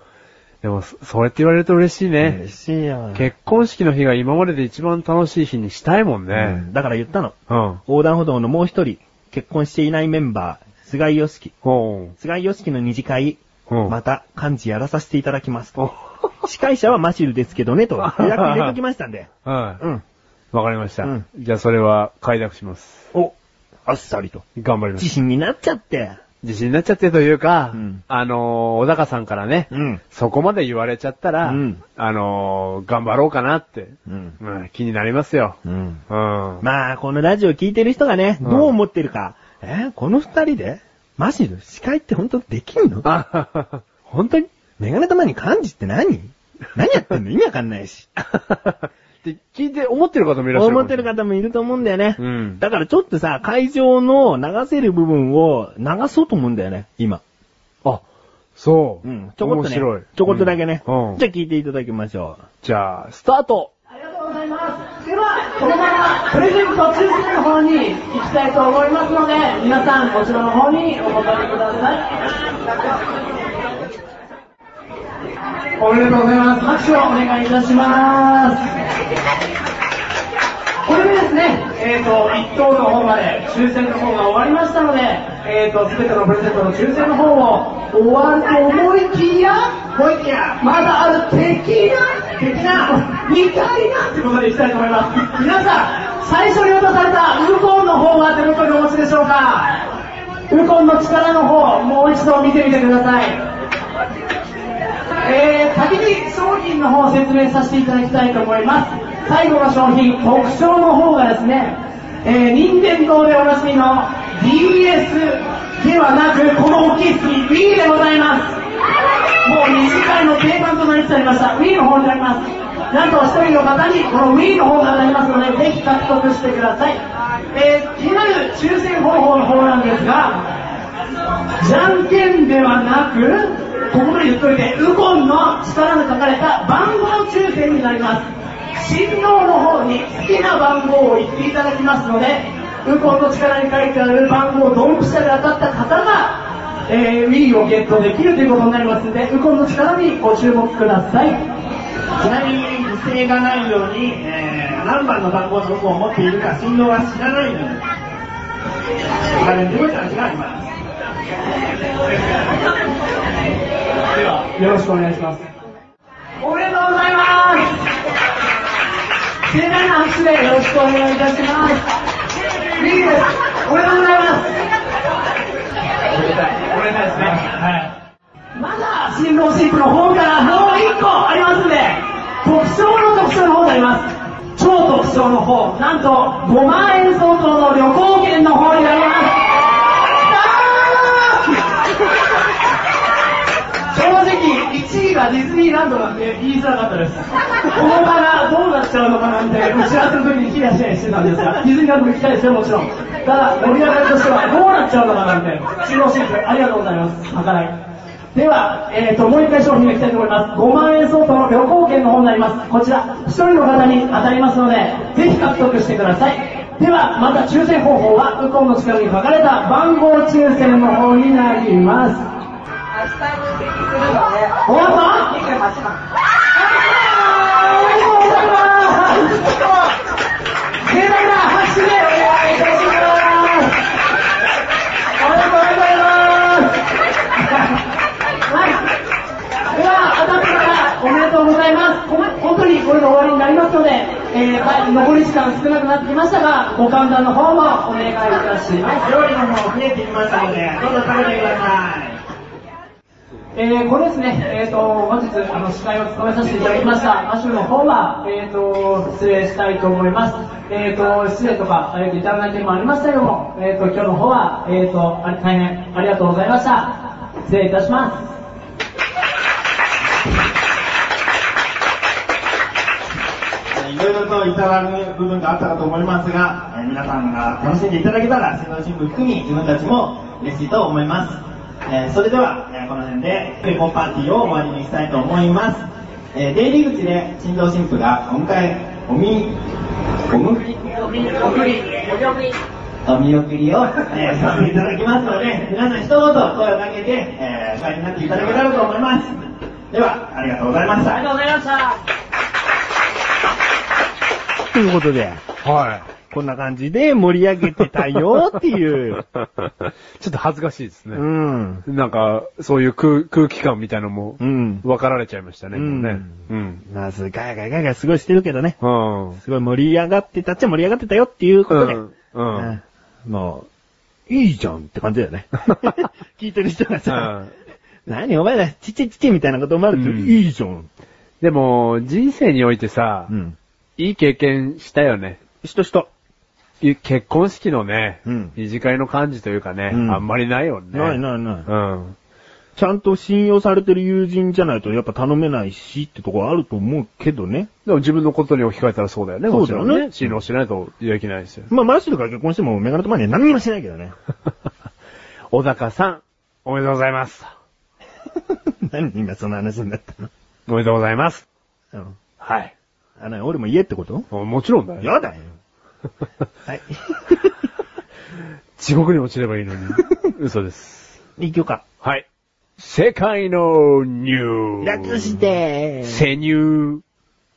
でも、そそうやって言われると嬉しいね。嬉しいよ。結婚式の日が今までで一番楽しい日にしたいもんうねん。だから言ったの。うん。横断歩道のもう一人、結婚していないメンバー、菅井良樹。菅井良樹の二次会、うん。また幹事やらさせていただきます。お 司会者はマシルですけどね、と 予約入れときましたんで。はい。うん。わかりました。うんじゃあそれは快諾します。お、あっさりと。頑張ります自。信になっちゃって。自信になっちゃってというか、うんあのー、小高さんからね、うん。そこまで言われちゃったら、うんあのー、頑張ろうかなって、うん。うん、気になりますよ。うん。うん。まあ、このラジオ聞いてる人がね、うんどう思ってるか。えこの二人で？マシル司会って本当できんの？あ、本当に？メガネ玉に漢字って何？何やってんの？意味わかんないし。って聞いて思ってる方もいらっしゃる。思ってる方もいると思うんだよね。うんだからちょっとさ、会場の流せる部分を流そうと思うんだよね、今。あ、そう。うん。ちょこっとね。面白い。ちょこっとだけね。うん。じゃあ聞いていただきましょじゃあ、スタートありがとうございます。では、このままプレゼント抽選の方に行きたいと思いますので、皆さんこちらの方にお答えください。おめでとうございます。拍手をお願いいたします。これでですね、えっ、と、1等の方まで抽選の方が終わりましたので、えっ、と、すべてのプレゼントの抽選の方を終わると思いきや、思いきや、まだある的な、的な、みたいなってことでいきたいと思います。皆さん、最初に渡されたウコンの方は手元にお持ちでしょうか？ウコンの力の方、もう一度見てみてください。えー、先に商品の方を説明させていただきたいと思います。最後の商品、特徴の方がですね、えー、任天堂でおなじみの DS ではなく、この大きいスクリー Wii でございます。もう二次会の定番となりつつありました Wii の方になります。なんと一人の方にこの Wii の方が当たりますので、ぜひ獲得してください。えー、気になる抽選方法の方なんですが、じゃんけんではなく、ここで言っといて、ウコンの力の書かれた番号抽選になります。新郎の方に好きな番号を言っていただきますので、ウコンの力に書いてある番号をドンピシャで当たった方が、えー、Wii をゲットできるということになりますので、ウコンの力にご注目ください。ちなみに、不正がないように、えー、何番の番号の録を持っているか、新郎は知らないので、お金にもチャンスがあります。では、よろしくお願いします。おめでとうございます盛大な拍手でよろしくお願いいたします。いいです。おめでとうございます。おめでたい。おめでたいですね。はい。まだ新郎新婦の方からもう一個ありますんで、特徴の特徴の方になります。超特賞の方、なんと5万円相当の旅行券の方になります。正直、1位がディズニーランドなんて言いづらかったです。この場がどうなっちゃうのかなんて打ち合わせの時にヒヤヒヤしてたんですが、ディズニーランドも行きたいですよ、もちろん。ただ、盛り上がりとしてはどうなっちゃうのかなんて、中央シンプルありがとうございます。まかない。では、えーと、もう一回商品がいきたいと思います。5万円相当の旅行券の方になります。こちら、1人の方に当たりますので、ぜひ獲得してください。では、また抽選方法は、ウコンの近くに書かれた番号抽選の方になります。明日入籍するので、終わった28番。おめでとうございます盛大な拍手でお願いいたしますおめでとうございます、おめでとうございます本当にこれで終わりになりますので、えーはい、残り時間少なくなってきましたが、ご勘談の方もお願いいたします。料理の方増えてきましたので、どうぞ食べてください。えー、これですね、えーと、本日、あの、司会を務めさせていただきました、アシュの方は、えーと、失礼したいと思います。えーと、失礼とか、えーと、至らない点もありましたけども、えーと、今日の方は、えーと、大変ありがとうございました。失礼いたします。いろいろといただく部分があったかと思いますが、えー皆さんが楽しんでいただけたら、新郎新婦含み自分たちも嬉しいと思います。えーそれでは、この辺で結婚パーティーを終わりにしたいと思います。えー出入り口で新郎新婦がお迎え、おみ、おむくり？お見送りを、えーさせていただきますので、皆さん一言声をかけて、えー、お帰りになっていただけたらと思います。では、ありがとうございました。ありがとうございました。ということで、はこんな感じで盛り上げてたよっていう。い。ちょっと恥ずかしいですうね。ん。なんか、そういう空空気感みたいなのも、うん。分かられちゃいましたね、もうね。うん。まあ、すガヤガヤガヤガヤすごいしてるけどね。うん。すごい盛り上がってたっちゃ盛り上がってたよっていうことで。うん。うん。うんもう、いいじゃんって感じだよね。聞いてる人がさ、何お前らちっちゃいちっちゃいみたいなこと思われてる、うんいいじゃん。でも、人生においてさ、ん。いい経験したよね。人人。い結婚式のね、うん二次会の感じというかね、うんあんまりないよね。ないないない。うん。ちゃんと信用されてる友人じゃないとやっぱ頼めないしってとこあると思うけどね。でも自分のことに置き換えたらそうだよね。そうだよね信用しないとできないですよ。まあ、マッシュルが結婚してもメガネとマニア何にもしないけどね。小高さん、おめでとうございます。何今その話になったの？おめでとうございます。うん。はい。あ、なに俺も言えってこと？もちろんだよ。やだよ。はい。地獄に落ちればいいのに。嘘です。行くか。はい。世界のニュー。略して潜入。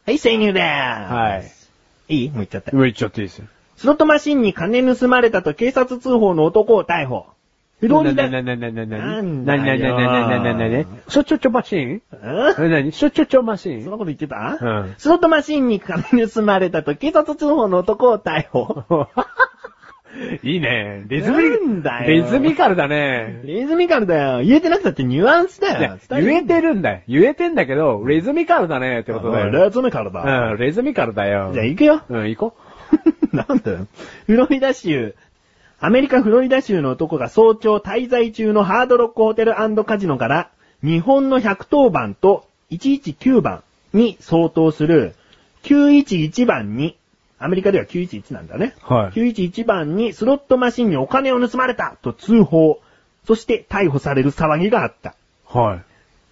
はい、潜入でーはい。す。いい？もう言っちゃった。上行っちゃっていいですよ。スロットマシンに金盗まれたと警察通報の男を逮捕。フロリダ、な、な、な、な、な、な、なんな、な、だよ。な、な、な、な、な、な、しょちょちょマシンんえ、なにしょちょちょマシンそんなこと言ってたうんスロットマシンに金盗まれたと警察通報の男を逮捕。いいね。リズミリズミカルだね。リズミカルだよ。言えてなくたってニュアンスだよ。言えてるんだよ。言えてんだけど、リズミカルだねってことだよ。レズミカルだ。うん、リズミカルだよ。じゃあ行くよ。うん、行こなんだよ。フロリダ州、アメリカ・フロリダ州の男が早朝滞在中のハードロックホテルカジノから、日本の110番と119番に相当する911番に、アメリカでは911なんだね。う。はい。911番にスロットマシンにお金を盗まれたと通報。そして逮捕される騒ぎがあった。はい。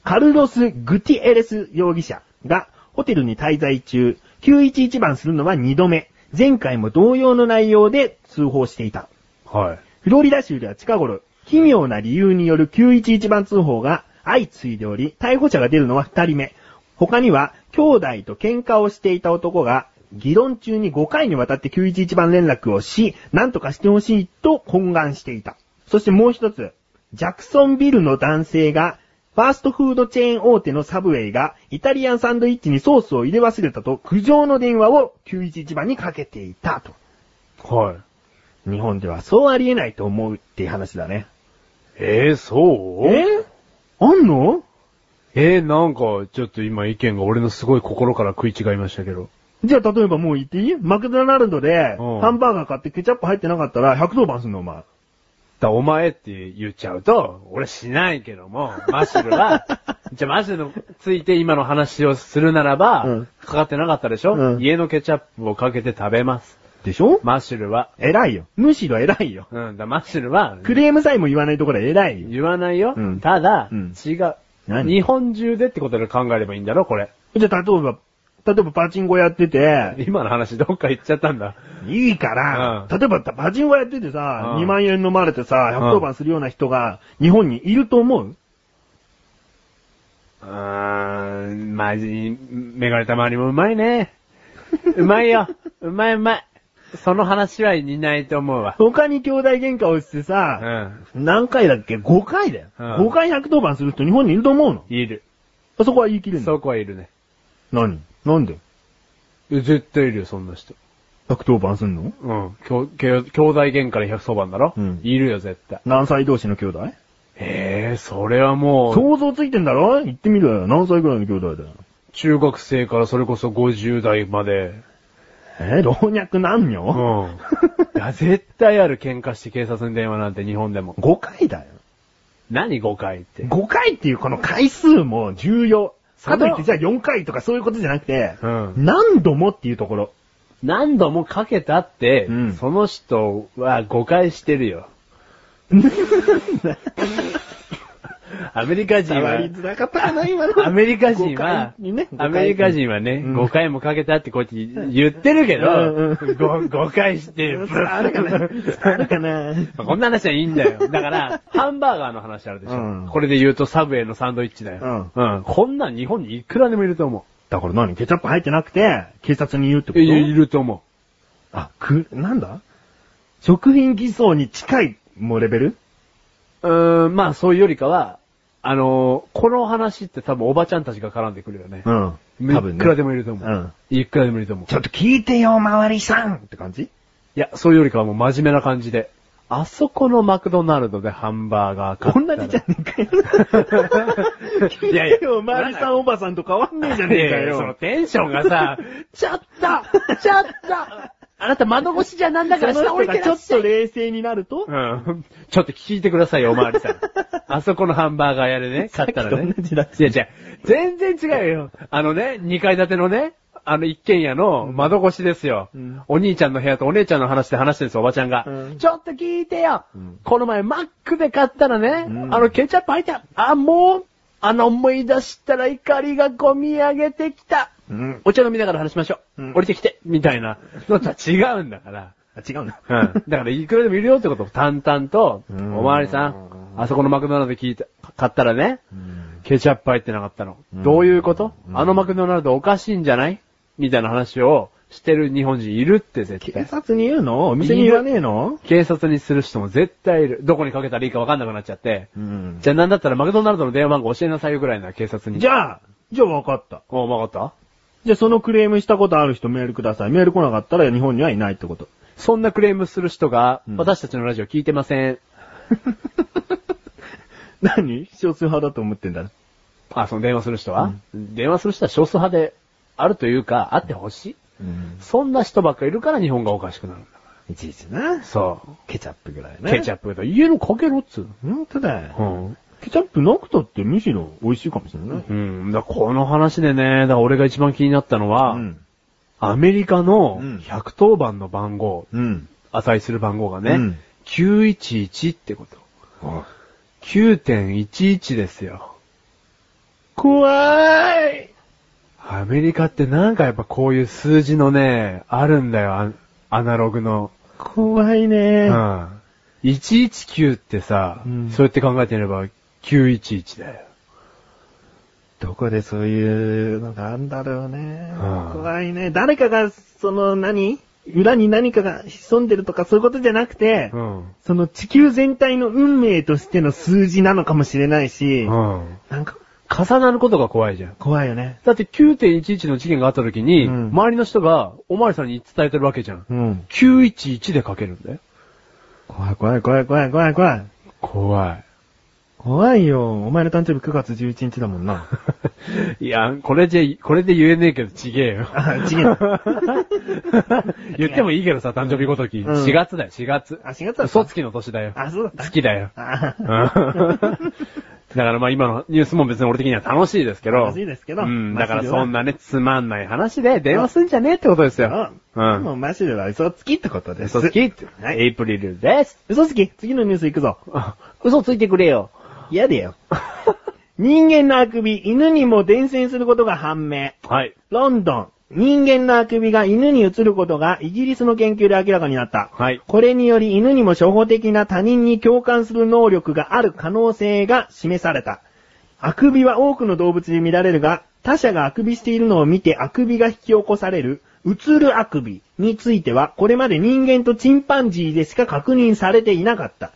カルロス・グティエレス容疑者がホテルに滞在中、911番するのは2度目。前回も同様の内容で通報していた。はい。フロリダ州では近頃、奇妙な理由による911番通報が相次いでおり、逮捕者が出るのは2人目。他には、兄弟と喧嘩をしていた男が、議論中に5回にわたって911番連絡をし、何とかしてほしいと懇願していた。そしてもう一つ、ジャクソンビルの男性が、ファーストフードチェーン大手のサブウェイが、イタリアンサンドイッチにソースを入れ忘れたと苦情の電話を911番にかけていたと。はい。日本ではそうありえないと思うっていう話だね。えー、そう？え？あんの？えー、なんか、ちょっと今意見が俺のすごい心から食い違いましたけど。じゃあ例えばもう言っていい？マクドナルドで、うん。ハンバーガー買ってケチャップ入ってなかったら110番すんのお前。だお前って言っちゃうと、俺しないけども、マッシュルは、じゃあマッシュルについて今の話をするならば、うん。かかってなかったでしょ、うん。家のケチャップをかけて食べます。でしょ？マッシュルは。偉いよ。むしろ偉いよ。うん、だマッシュルは、クレームさえも言わないところは偉いよ。言わないよ。うんただ、うん違う。何？日本中でってことで考えればいいんだろ、これ。じゃあ例えば、例えばパチンコやってて、今の話どっか行っちゃったんだ。いいから、うん例えばパチンコやっててさ、うん2万円飲まれてさ、110番するような人が日本にいると思う？うーん、まじ、メガネたまりもうまいね。うまいよ。うまいうまい。その話はいないと思うわ。他に兄弟喧嘩をしてうさ、ん。何回だっけ ?5 回だよ。うん5回110番する人日本にいると思うの？いる。そこは言い切れんの？そこはいるね。何？なんで？え絶対いるよ、そんな人。110番すんの？うん。きょきょ兄弟喧嘩で100そばんだろ？うんいるよ、絶対。何歳同士の兄弟？ええそれはもう、想像ついてんだろ？言ってみろよ。何歳ぐらいの兄弟だよ？中学生からそれこそ50代まで。えー老若男う女、ん。いや、絶対ある喧嘩して警察に電話なんて日本でも。?5 回だよ。何5回って？5回っていうこの回数も重要。そのかといってじゃあ4回とかそういうことじゃなくて、うん何度もっていうところ。何度もかけたって、うんその人は誤解してるよ。アメリカ人は。アメリカ人5はね、アメリカ人はね、うん5回もかけたってこって言ってるけど、うんうんご誤解してる。伝わるかな 伝わるかなこんな話はいいんだよ。だから、ハンバーガーの話あるでしょ。うんこれで言うとサブウェイのサンドイッチだよ。うん。こんなん日本にいくらでもいると思だから何ケチャップ入ってなくて、警察に言うってこう。と？いいると思あ、く、なんだ？食品偽装に近い、もうレベル？う。うーん、まあそういうよりかは、あのーこの話って多分おばちゃんたちが絡んでくるよね。うん。多分ね。いくらでもいると思う。うん。いくらでもいると思う。ちょっと聞いてよ、周りさんって感じ？いや、そういうよりかはもう真面目な感じで。あそこのマクドナルドでハンバーガー買ったら同じじゃねえかよ。いやいや聞てよ、周りさんおばさんと変わんねえじゃねえかいやいやそのよ。テンションがさ、ちょっとちょっとあなた窓越しじゃなんだからその下降り人がちょってらっしゃいと冷静になると、うん。ちょっと聞いてくださいよ、おまわりさん。あそこのハンバーガー屋でね、買ったらね。さっきと同じだいや、じゃ全然違うよ。あのね、2階建てのね、あの一軒家の窓越しですよ。うんお兄ちゃんの部屋とお姉ちゃんの話で話してるんですよ、おばちゃんが。うんちょっと聞いてよ、うんこの前マックで買ったらね、うんあのケチャップ入った。あ、もう、あの思い出したら怒りがこみ上げてきた。うん。お茶飲みながら話しましょう。うん降りてきて、みたいなのとは違うんだから。あ、違うんだ。うん。だからいくらでもいるよってことを淡々と、うんおまわりさん、あそこのマクドナルドで聞いた、買ったらね、うんケチャップ入ってなかったの。うんどういうこと、うんあのマクドナルドおかしいんじゃない？みたいな話をしてる日本人いるって絶警対。察に言うの？お店に言わねえの？警察にする人も絶対いる。どこにかけたらいいかわかんなくなっちゃって。うんじゃあなんだったらマクドナルドの電話番号教えなさいよぐらいな警察に。じゃあ、じゃあ分かった。おう、わかった？じゃあそのクレームしたことある人メールください。メール来なかったら日本にはいないってこと。そんなクレームする人が、うん私たちのラジオ聞いてません。何？少数派だと思ってんだな。あ、その電話する人は、電話する人は少数派であるというか、あってほしい。うん。そんな人ばっかいるから日本がおかしくなるんだ。いちいちな。そケチャップぐらいう。ね。ケチャップと家のかけろっつうプ。ほんとだよ。の。うん。ケチャップなくたってむしろ美味しいかもしれない。うん。だこの話でね、だ俺が一番気になったのは、うん。アメリカのうん110番の番号、うん。値する番号がね、うん911ってこと。9.11ですよ。怖いアメリカってなんかやっぱこういう数字のね、あるんだよ、アアナログの。怖いうねん。119ってさ、うんそうやって考えてみれば911だよ。どこでそういうのがあるんだろうねうん。怖いね。誰かが、その何？裏に何かが潜んでるとかそういうことじゃなくて、うん。その地球全体の運命としての数字なのかもしれないし、うん。なんか重なることが怖いじゃん。怖いよね。だって9.11の事件があった時に、うん周りの人がおまわりさんに伝えてるわけじゃん。うん。911で書けるんだよ。怖い怖い怖い怖い怖い怖い。怖い。怖いよ。お前の誕生日9月11日だもんな。いや、これじゃ、これで言えねえけどちげえよ。あ、ちげえな。言ってもいいけどさ、誕生日ごとき。うん4月だよ、4月。あ、4月だ嘘つきの年だよ。あ、そうだった？好きだよ。あうん だからまあ今のニュースも別に俺的には楽しいですけど。楽しいですけどうん、だからそんなね、つまんない話で電話すんじゃねえってことですよ。うん。もううマシルは嘘つきってことん。です。嘘つきって。はいエイプリルです。嘘つき次のニュース行くぞ。あ嘘ついてくれよ。嫌だよ。人間のあくび、犬にも伝染することが判明。はい。ロンドン。人間のあくびが犬に移ることがイギリスの研究で明らかになった。はい。これにより犬にも初歩的な他人に共感する能力がある可能性が示された。あくびは多くの動物で見られるが、他者があくびしているのを見てあくびが引き起こされる、映るあくびについては、これまで人間とチンパンジーでしか確認されていなかった。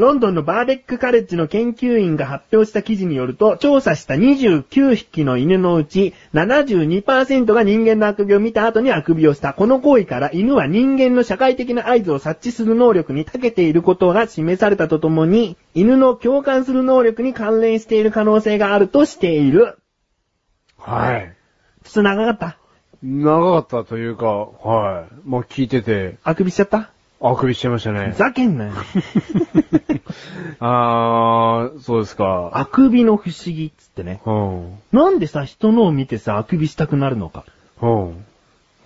ロンドンのバーベックカレッジの研究員が発表した記事によると、調査した29匹の犬のうち72%が人間のあくびを見た後にあくびをした。この行為から犬は人間の社会的な合図を察知する能力に長けていることが示されたとともに、犬の共感する能力に関連している可能性があるとしている。はい。ちょっと長かった。長かったというか、はい。まあ聞いてて、あくびしちゃった？あくびしちゃいましたふね。ざけんなよ。あー、そうですか。あくびの不思議っつってね。うん。なんでさ、人のを見てさ、あくびしたくなるのか。うん。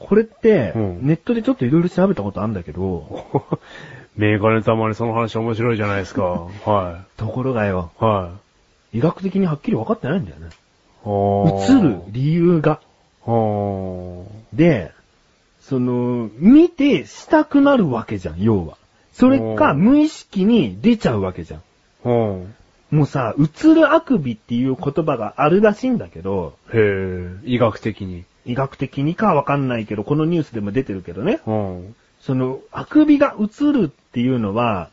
これって、うんネットでちょっといろいろ調べたことあるんだけど、メガネたまにその話面白いじゃないですか。はところがよ、い。はい。医学的にはっきり分かってないんだよね。映映る理由が。はで、その、見てしたくなるわけじゃん、要は。それか、うん無意識に出ちゃうわけじゃん。もうさ、映るあくびっていう言葉があるらしいんだけど、へえ、医学的に。医学的にかはわかんないけど、このニュースでも出てるけどね。うん。その、あくびが映るっていうのは、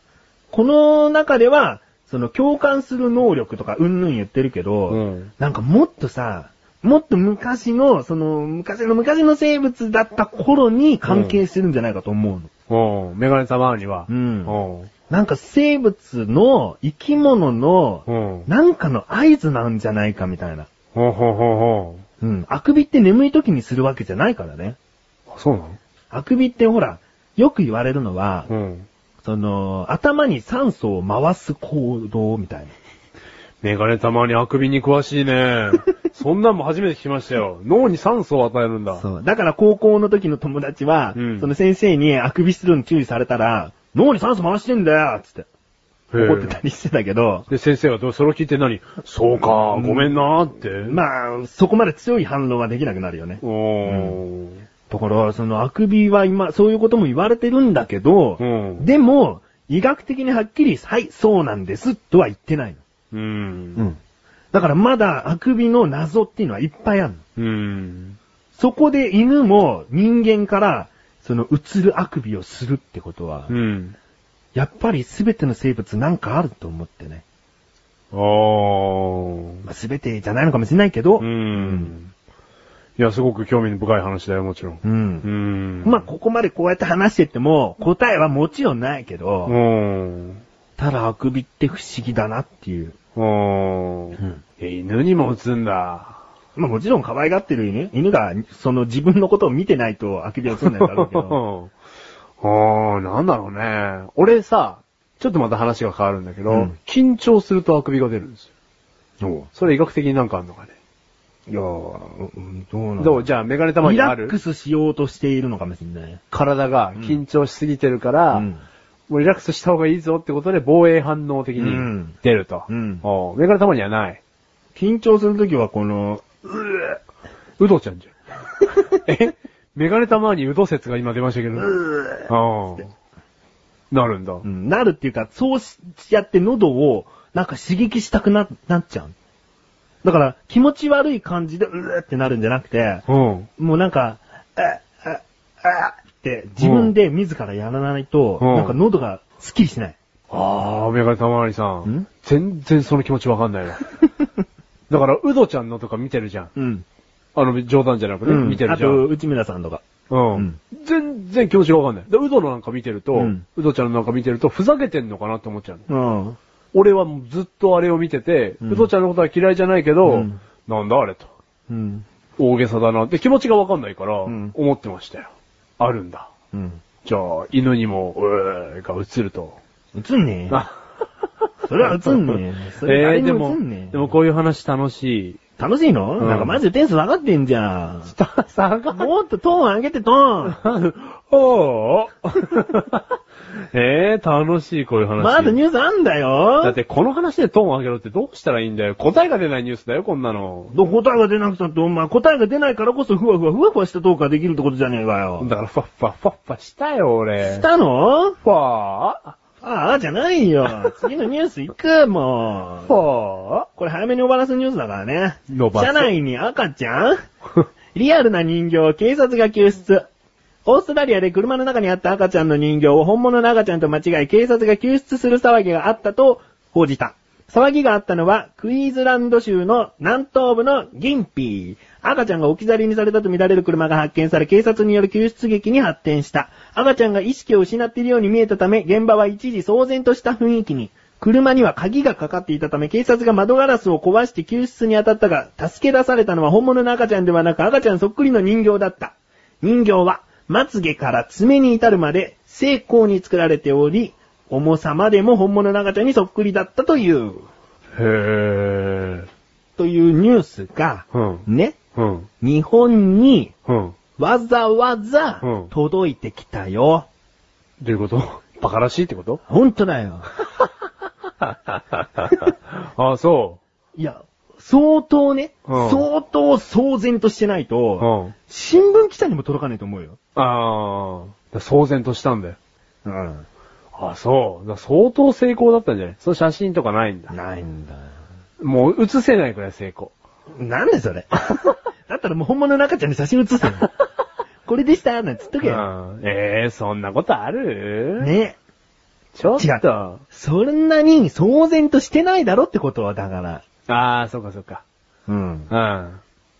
この中では、その共感する能力とかうんぬん言ってるけど、うんなんかもっとさ、もっと昔の、その、昔の昔の生物だった頃に関係してるんじゃないかと思うの。うん。メガネたまには。うんうん。なんか生物の生き物の、うん。なんかの合図なんじゃないかみたいな。ほうほうほうほうん。あくびって眠い時にするわけじゃないからね。う。そうなの？あくびってほら、よく言われるのは、うん。その、頭に酸素を回す行動みたいな。メガネたまにあくびに詳しいね。そんなんも初めて聞きましたよ。脳に酸素を与えるんだ。そう。だから高校の時の友達は、うんその先生にあくびするのに注意されたら、脳に酸素回してんだよつって怒ってたりしてたけど、で、先生はどうそれを聞いて何？そうか、ごめんなーって。まあ、そこまで強い反論はできなくなるよね。おー。だから、そのあくびは今、そういうことも言われてるんだけど、うん。でも、医学的にはっきり、はい、そうなんです、とは言ってないの。うん。だからまだあくびの謎っていうのはいっぱいあるの。うん。そこで犬も人間から、その映るあくびをするってことは、うん。やっぱり全ての生物なんかあると思ってね。あー。まあ、全てじゃないのかもしれないけど、うん。いや、すごく興味深い話だよ、もちろん。うんうん。まあ、ここまでこうやって話してっても、答えはもちろんないけど、うん。ただあくびって不思議だなっていう。うん。え、犬にも映んだ。まあもちろん可愛がってる犬犬が、その自分のことを見てないとあくびは映んないだろうけど。あー、なんだろうね。俺さ、ちょっとまた話が変わるんだけど、うん緊張するとあくびが出るんですよ。おうそれ医学的になんかあんのかね。いやー、うんどうなのどう？じゃあ、メガネたまリにある？ラックスしようとしているのかもしれない。体が緊張しすぎてるから、うんもうリラックスした方がいいぞってことで防衛反応的にうん出ると。うんおうメガネたまにはない。緊張するときはこの、うどちゃんじゃん。え？メガネたまにうど説が今出ましたけど。ああ。なるんだ。うんなるっていうか、そうしやって喉をなんか刺激したくな、なっちゃう。だから気持ち悪い感じでうーってなるんじゃなくて、うん。もうなんか、あ、あ、あって自分で自らやらないと、うんなんか喉がスッキリしない。ああ、メガネたまわりさんん？全然その気持ちわかんないわ。だから、うどちゃんのとか見てるじゃん。うん。あの、冗談じゃなくね、見てるじゃあと、ん。内村さんとか。うん。うん全然気持ちがわかんない。で、うどのなんか見てると、ううんどちゃんのなんか見てると、ふざけてんのかなって思っちゃうの。うん。俺はもうずっとあれを見てて、うんうとちゃんのことは嫌いじゃないけど、うんなんだあれと。うん。大げさだなって気持ちがわかんないから、ん思ってましたよ。あるんだ。うん。じゃあ、犬にも、うーが映ると。映んねえ。あ それは映んねえ。それえでも。でもこういう話楽しい。楽しいの、うんなんかマジで点数下がってんじゃん。さがもっとトーン上げてトーン。おー えー、楽しいこういう話。まだニュースあんだよ。だってこの話でトーン上げろってどうしたらいいんだよ。答えが出ないニュースだよ、こんなの。ど答えが出なくたって、お前答えが出ないからこそふわふわふわふわしたトークができるってことじゃねえかよ。だから、ファッファッファッファしたよ、俺。したの？ファーああ、じゃないよ。次のニュース行く、もう。ファこれ早めに終わらすニュースだからね。伸ばす車内に赤ちゃん？ー リアルな人形を警察が救出。オーストラリアで車の中にあった赤ちゃんの人形を本物の赤ちゃんと間違い警察が救出する騒ぎがあったと報じた。騒ぎがあったのはクイーズランド州の南東部のギンピー。赤ちゃんが置き去りにされたとみられる車が発見され警察による救出劇に発展した。赤ちゃんが意識を失っているように見えたため現場は一時騒然とした雰囲気に。車には鍵がかかっていたため警察が窓ガラスを壊して救出に当たったが、助け出されたのは本物の赤ちゃんではなく赤ちゃんそっくりの人形だった。人形は、まつげから爪に至るまで、精巧に作られており、重さまでも本物の赤ちゃんにそっくりだったという、へー。というニュースが、うん。ね、うん。日本にうん。わざわざうん届いてきたよ。どういうこと？バカらしいってこと？ほんとだよ。あ、そいや、相当ね、うん相当騒然としてないと、う。うん。新聞記者にも届かないと思うよ。ああ、騒然としたんだよ。うん。あ、そう。相当成功だったんじゃない？その写真とかないんだ。ないんだ。もう写せないくらい成功。なんでそれ？だったらもう本物の赤ちゃんに写真写すの。これでしたなんつっとけよ。うんええそんなことある？ね。ちょっ違と。そんなに騒然としてないだろってことは、だから。ああ、そうかそうか。うん。うん。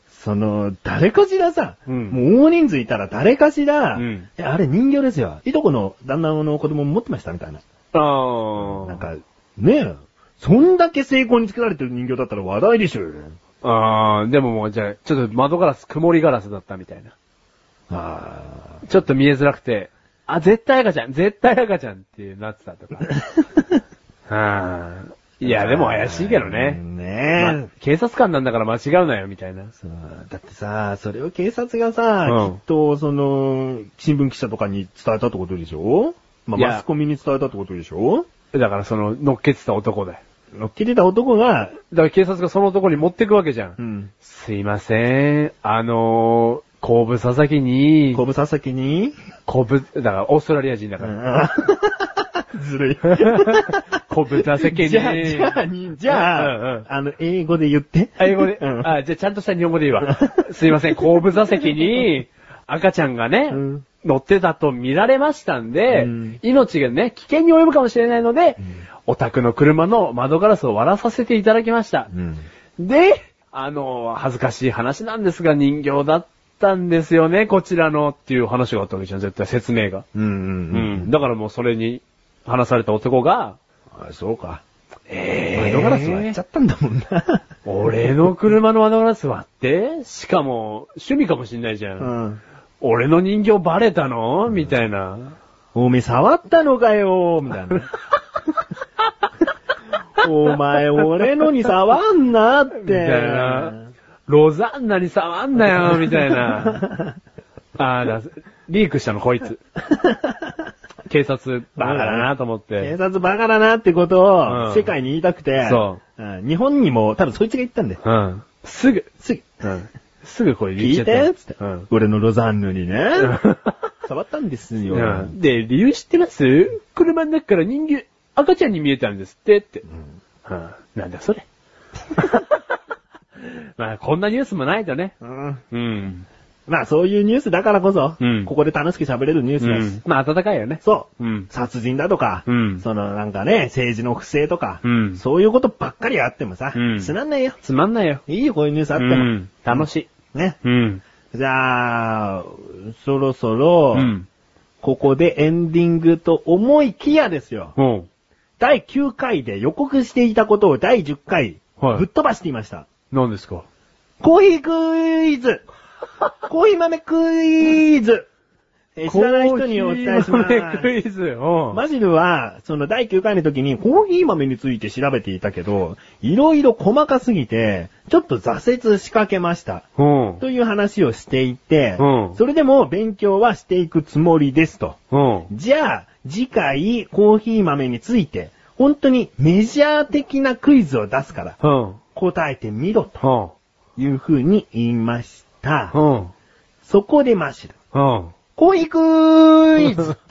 その、誰かしらさ、うんもう大人数いたら誰かしら、うんえ、あれ人形ですよ。いとこの旦那の子供も持ってましたみたいな。ああ。なんか、ねえ、そんだけ成功に作られてる人形だったら話題でしょ。ああ、でももうじゃあ、ちょっと窓ガラス曇りガラスだったみたいな。あちょっと見えづらくて、あ、絶対赤ちゃん、絶対赤ちゃんってなってたとか。は あ。いや、でも怪しいけどね。ねえ。まあ警察官なんだから間違うなよ、みたいな。そうだってさ、それを警察がさ、うんきっと、その、新聞記者とかに伝えたってことでしょ？まあ、いやマスコミに伝えたってことでしょ？だからその、乗っけてた男だよ。乗っけてた男が、だから警察がその男に持ってくわけじゃん。うん。すいません。あのー、後部佐々木に、後部佐々木に、後部、だからオーストラリア人だうから。ん ずるい。後部佐々木に。じゃあ、じゃあ、にじゃあ、うんうんあの、英語で言って。あ英語で、うんあ、じゃあちゃんとした日本語でいいわ。すいません、後部座席に 赤ちゃんがね、うん乗ってたと見られましたんで、うん命がね、危険に及ぶかもしれないので、んお宅の車の窓ガラスを割らさせていただきました。うん。で、あの、恥ずかしい話なんですが人形だったんですよね、こちらのっていう話があったわけじゃん、絶対説明が。うんうんううんん。だからもうそれに話された男が、あそうか。え窓ガラス割っちゃったんだもんな。俺の車の窓ガラス割ってしかも、趣味かもしんないじゃん。うん。俺の人形バレたの？みたいな。おめえ触ったのかよ？みたいな。お前、俺のに触んなって。みたいな。ロザンナに触んなよみたいな。ああ、だ、リークしたのこいつ。警察、バカだなと思っ警て。察バカだなってことうんを世界に言いたくて、そううん日本にも多分そいつが言ったんだよ。うん。すぐ、すぐ、うん。すぐこれ言っ聞いちゃったてつって、うん。俺のロザンヌにね、触ったんですよ。うんで、理由知ってます？車の中から人形、赤ちゃんに見えたんですって、って。うんなんだそれ。まあ、こんなニュースもないとね。うんうん。まあそういうニュースだからこそ、うんここで楽しく喋れるニュースうです。ん。まあ、暖かいよね。そう。うん。殺人だとか、うんそのなんかね、政治の不正とか、うんそういうことばっかりあってもさ、うんつまんないよ。つまんないよ。いいよ、こういうニュースあっても。うん。楽しい。ね。うん。じゃあ、そろそろ、うん。ここでエンディングと思いきやですよ。うん。第9回で予告していたことを第10回、はいぶっ飛ばしていました。何ですか？コーヒークイズコーヒー豆クイズえー知らない人にお伝えしまコーヒー豆クす。イズ。うん。マジルは、その第9回の時にコーヒー豆について調べていたけど、いろいろ細かすぎて、ちょっと挫折しかけました。うん。という話をしていて、うんそれでも勉強はしていくつもりですと。うん。じゃあ、次回コーヒー豆について、本当にメジャー的なクイズを出すから、うん。答えてみろとうん。いう風に言いました。うん。そこでマシル。うん。コーヒークイズ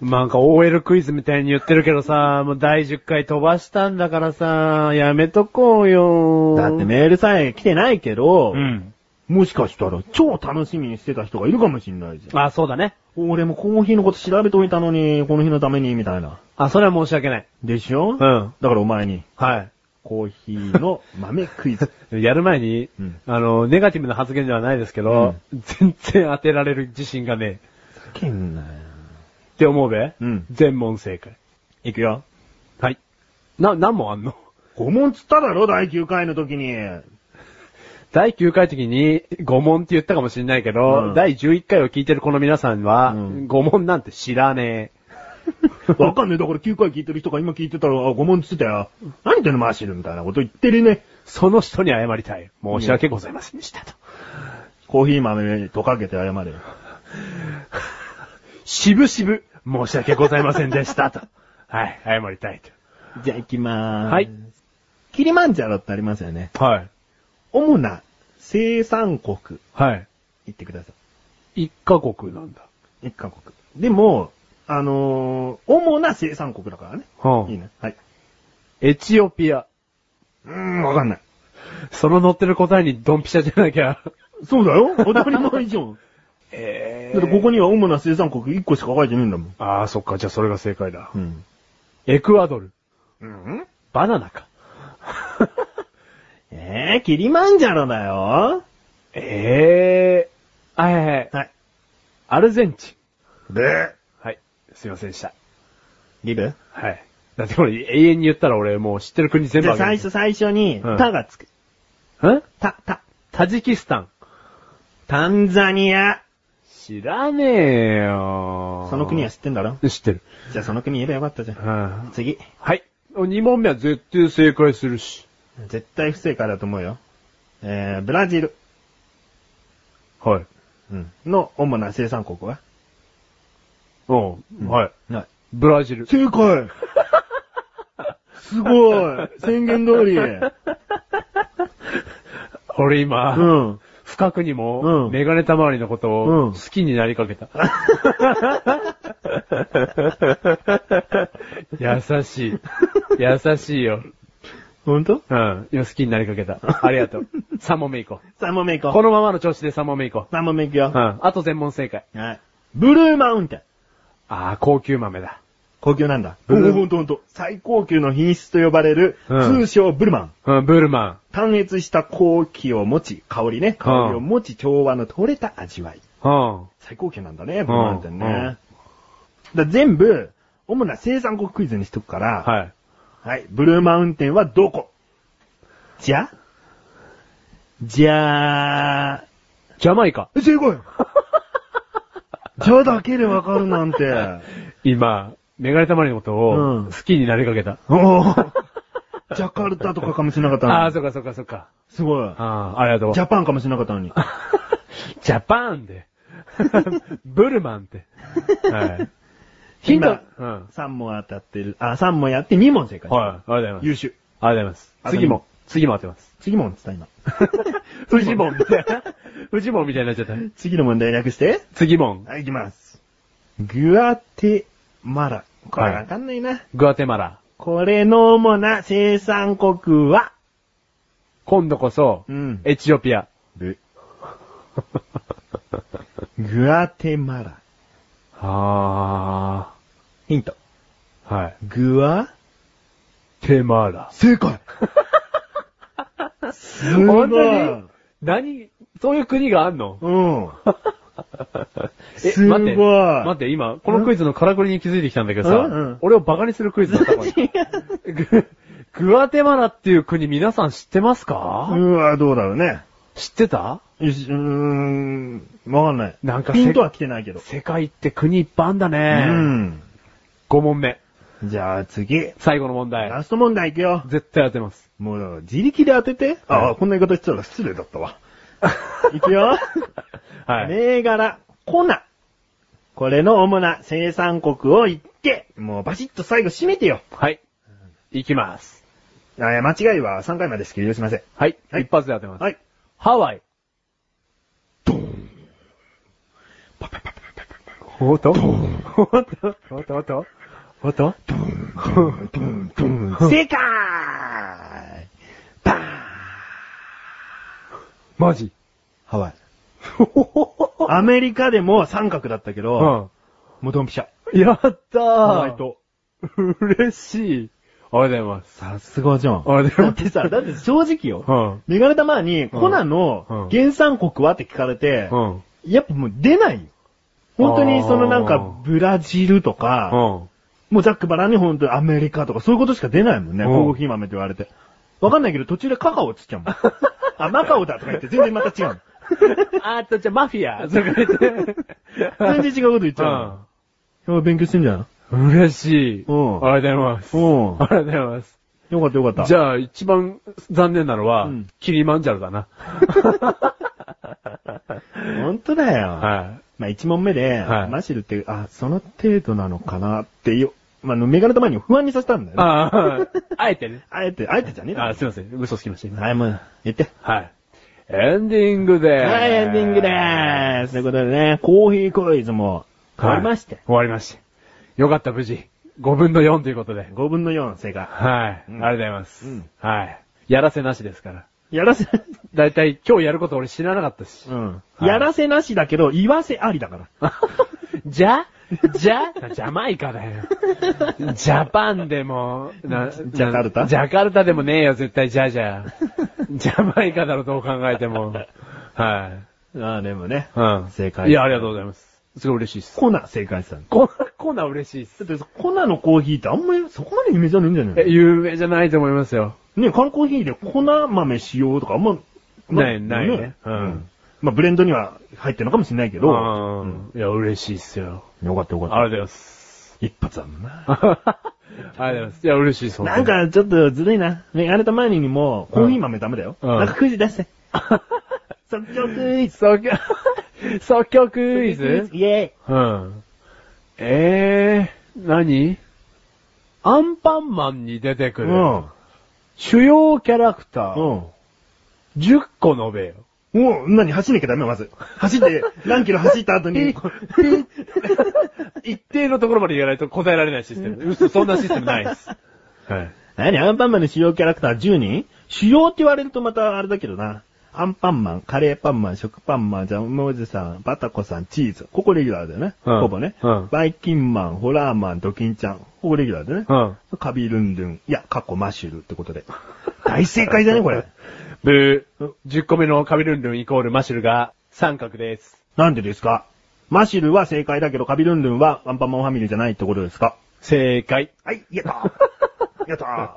なんか OL クイズみたいに言ってるけどさ、もう第10回飛ばしたんだからさ、やめとこうよ。だってメールさえ来てないけど、うん。もしかしたら超楽しみにしてた人がいるかもしんないじゃん。あ、そうだね。俺もコーヒーのこと調べといたのに、この日のために、みたいな。あ、それは申し訳ない。でしょ？うん。だからお前に、はい。コーヒーの豆クイズ。やる前に、うんあの、ネガティブな発言ではないですけど、全然当てられる自信がねえ。けんなよ。って思うべうん全問正解。いくよ。はい。な、何問あんの？5問つっただろ、第9回の時に。第9回の時に5問って言ったかもしれないけど、うん第11回を聞いてるこの皆さんは、うん5問なんて知らね わかんねえ。だから9回聞いてる人が今聞いてたら、あ、5問つってたよ。何言ってんの、マーシルみたいなこと言ってるね。え。その人に謝りたい。申し訳ございませんでしたと。コーヒー豆とかけて謝れよ。しぶしぶ、申し訳ございませんでしたと。はい、謝りたいじゃあ行きまーす。はい。キリマンジャロってありますよね。と。はい。主な生産国、はい。言ってくださ一カ国なんだ。い。一カ国。でも、あのー、主な生産国だからね。うんいいね。はい。エチオピア。うーん、わかんない。その載ってる答えにドンピシャじゃなきゃ。そうだよ。当たり前じゃん。えだってここには主な生産国1個しか書いてねえんだもん。ああ、そっか。じゃあそれが正解だ。うん。エクアドル。うん？バナナか。えー、キリマンジャロだよ。ええー。はいはいはい。はい。アルゼンチン。で、はい。すいませんでした。リブ？はい。だってこれ永遠に言ったら俺もう知ってる国全部あげる。最初最初に、うんタがつく。んタ、タ。タジキスタン。タンザニア。知らねえよその国は知ってんだろ？知ってる。じゃあその国言えばよかったじゃん。うん。次。はい。2問目は絶対正解するし。絶対不正解だと思うよ。えー、ブラジル。はい。うん。の主な生産国は？うん。はい。ない。ブラジル。正解 すごい宣言通り。俺今、うん。深くにも、うんメガネたまわりのことうんを好きになりかけた。優しい。優しいよ。ほんとうん。今好きになりかけた。ありがとう。3問目行こ ?3 問目行う。ここのままの調子で3問目行こう。3問目行くよう。う。ん。あと全問正解。はい。ブルーマウンテン。ああ、高級豆だ。高級なんだ。ブルほんとほんと。最高級の品質と呼ばれる、うん通称ブルマン。うん、ブルマ単越した高気を持ち、香りね。香りを持ち、調和の取れた味わい。ン。うん。最高級なんだね、ブルーマウンテンね。うんだ全部、主な生産国クイズにしとくから、はい。はい。ブルーマウンテンはどこ？じゃ？じゃあ、ジャマイカ。正解 じゃだけでわかるなんて。今、メガネたまりのことうんを好きになりかけた。おージャカルタとかかもしれなかったのにああ、そっかそっかそっか。すごい。ああ、ありがとう。ジャパンかもしれなかったのに。ジャパンで。ブルマンって。はい。ヒント。今うん。3問当たってる。あ、3問やって2問正解。はい。ありがとうございます。優秀。ありがとうございます。次も、次も当てます。次問っつった今。フジモンみたいな。フジモンみたいになっちゃった。次の問題略して。次モン。はい、行きます。グアテマラ。これわかんないな。グアテマラ。これの主な生産国は、今度こそ、うんエチオピア。ブ。グアテマラ。はヒント。ー。はい。グアテマラ。正解 すごい本当に？何？そういう国があんの？うん。えすごい待って、待って、今、このクイズのからくりに気づいてきたんだけどさ、うん？うん俺をバカにするクイズだったこれググアテマラっていう国皆さん知ってますか、うわ、どうだろうね。知ってた？うーん、わかんない。なんかピンとは来てないけど。世界って国いっぱいあんだうね。ん。5問目。じゃあ次。最後の問題。ラスト問題いくよ。絶対当てます。もう、自力で当てて。ああ、こんな言い方してたら失礼だったわ。いくよ。はい。銘柄、コナ。これの主な生産国を言って、もうバシッと最後締めてよ。はい。いきます。あ間違いは3回までですけど許しません。はい。はい一発で当てます。はい。ハワイ。おっとおっとおっとおっとおっと正解バーンマジ？ハワイ。アメリカでも三角だったけど、うもうドンピシャ。ん。やったーハワイと。嬉しい。ありがとうございます。さすがじゃん。あれだってさ、だって正直よ。うん。メガネたまに、コナうんの原産国はって聞かれて、うん。やっぱもう出ないよ。本当にそのなんかブラジルとか、うん。もうざっくばらんに本当にアメリカとかそういうことしか出ないもんね。うんコーヒー豆って言われて。わかんないけど途中でカカオつっちゃうもん。あ、マカオだとか言って全然また違うの。あーっと、じゃあマフィアとか言って。全然違うこと言っちゃうの。勉強してんじゃん。うん。嬉しい。うんありがとうございます。うんありがとうございます。よかったよかった。じゃあ、一番残念なのは、うんキリマンジャロだな。本当だよ。はまあ一問目で、はいマシルって、あ、その程度なのかなってよ、まあ、あのメガネたまに不安にさせたんだい。よね。ああ、あえてね。あえて、あえてじゃねえあすいません。嘘つきました、今。はい、もう、言って。はい。エンディングでーす。はい、エンディングでーす。ということでね、コーヒークイズも終わりまして。終わりまして。よかった、無事。5分の4ということで。5分の4正解。はい。うんありがとうございます。うんはい。やらせなしですから。やらせ、だいたい今日やること俺知らなかったし。うん。はいやらせなしだけど、言わせありだから。じゃ？じゃ？ジャマイカだよ。ジャパンでも、なジャカルタ？ジャカルタでもねえよ、絶対じゃじゃ。ジャマイカだろ、どう考えても。はい。ああ、でもね。うん。正解いや、ありがとうございます。すごい嬉しいです。コナ正解したの。コナ、コナ嬉しいっす。だって、コナのコーヒーってあんまりそこまで有名じゃないんじゃないえ、有名じゃないと思いますよ。ね、缶コーヒーで粉豆使用とかあんま、ないないねうんまあ、ブレンドには入ってるのかもしれないけど、うん。いや、嬉しいっすよ。よかったよかった。ありがとうございます。一発だもんな。ありがとうございます。いや、嬉しいです。なんか、ちょっとずるいな。メガネたまににも、コーヒー豆ダメだよ。うんなんかクイズ出して。即興クイズ。即興、即興クイズ？イェーイ。うん。えー、何？アンパンマンに出てくる、うん。主要キャラクター、うん。10個述べよ。もう、何、走んなきゃダメよ、まず。走って、何キロ走った後に、一定のところまで言わないと答えられないシステム。嘘、そんなシステムないです。はい。何アンパンマンの主要キャラクター10人？主要って言われるとまたあれだけどな。アンパンマン、カレーパンマン、食パンマン、ジャムおじさん、バタコさん、チーズ。ここレギュラーだよね。うんほぼね、うんバイキンマン、ホラーマン、ドキンちゃん。ここレギュラーだよね。うん。カビルンルン。いや、カッコマッシュルってことで。大正解だね、これ。ブー。10個目のカビルンルンイコールマシュルが三角です。なんでですか？マシルは正解だけど、カビルンルンはアンパンマンファミリーじゃないってことですか？正解。はい、やったー やった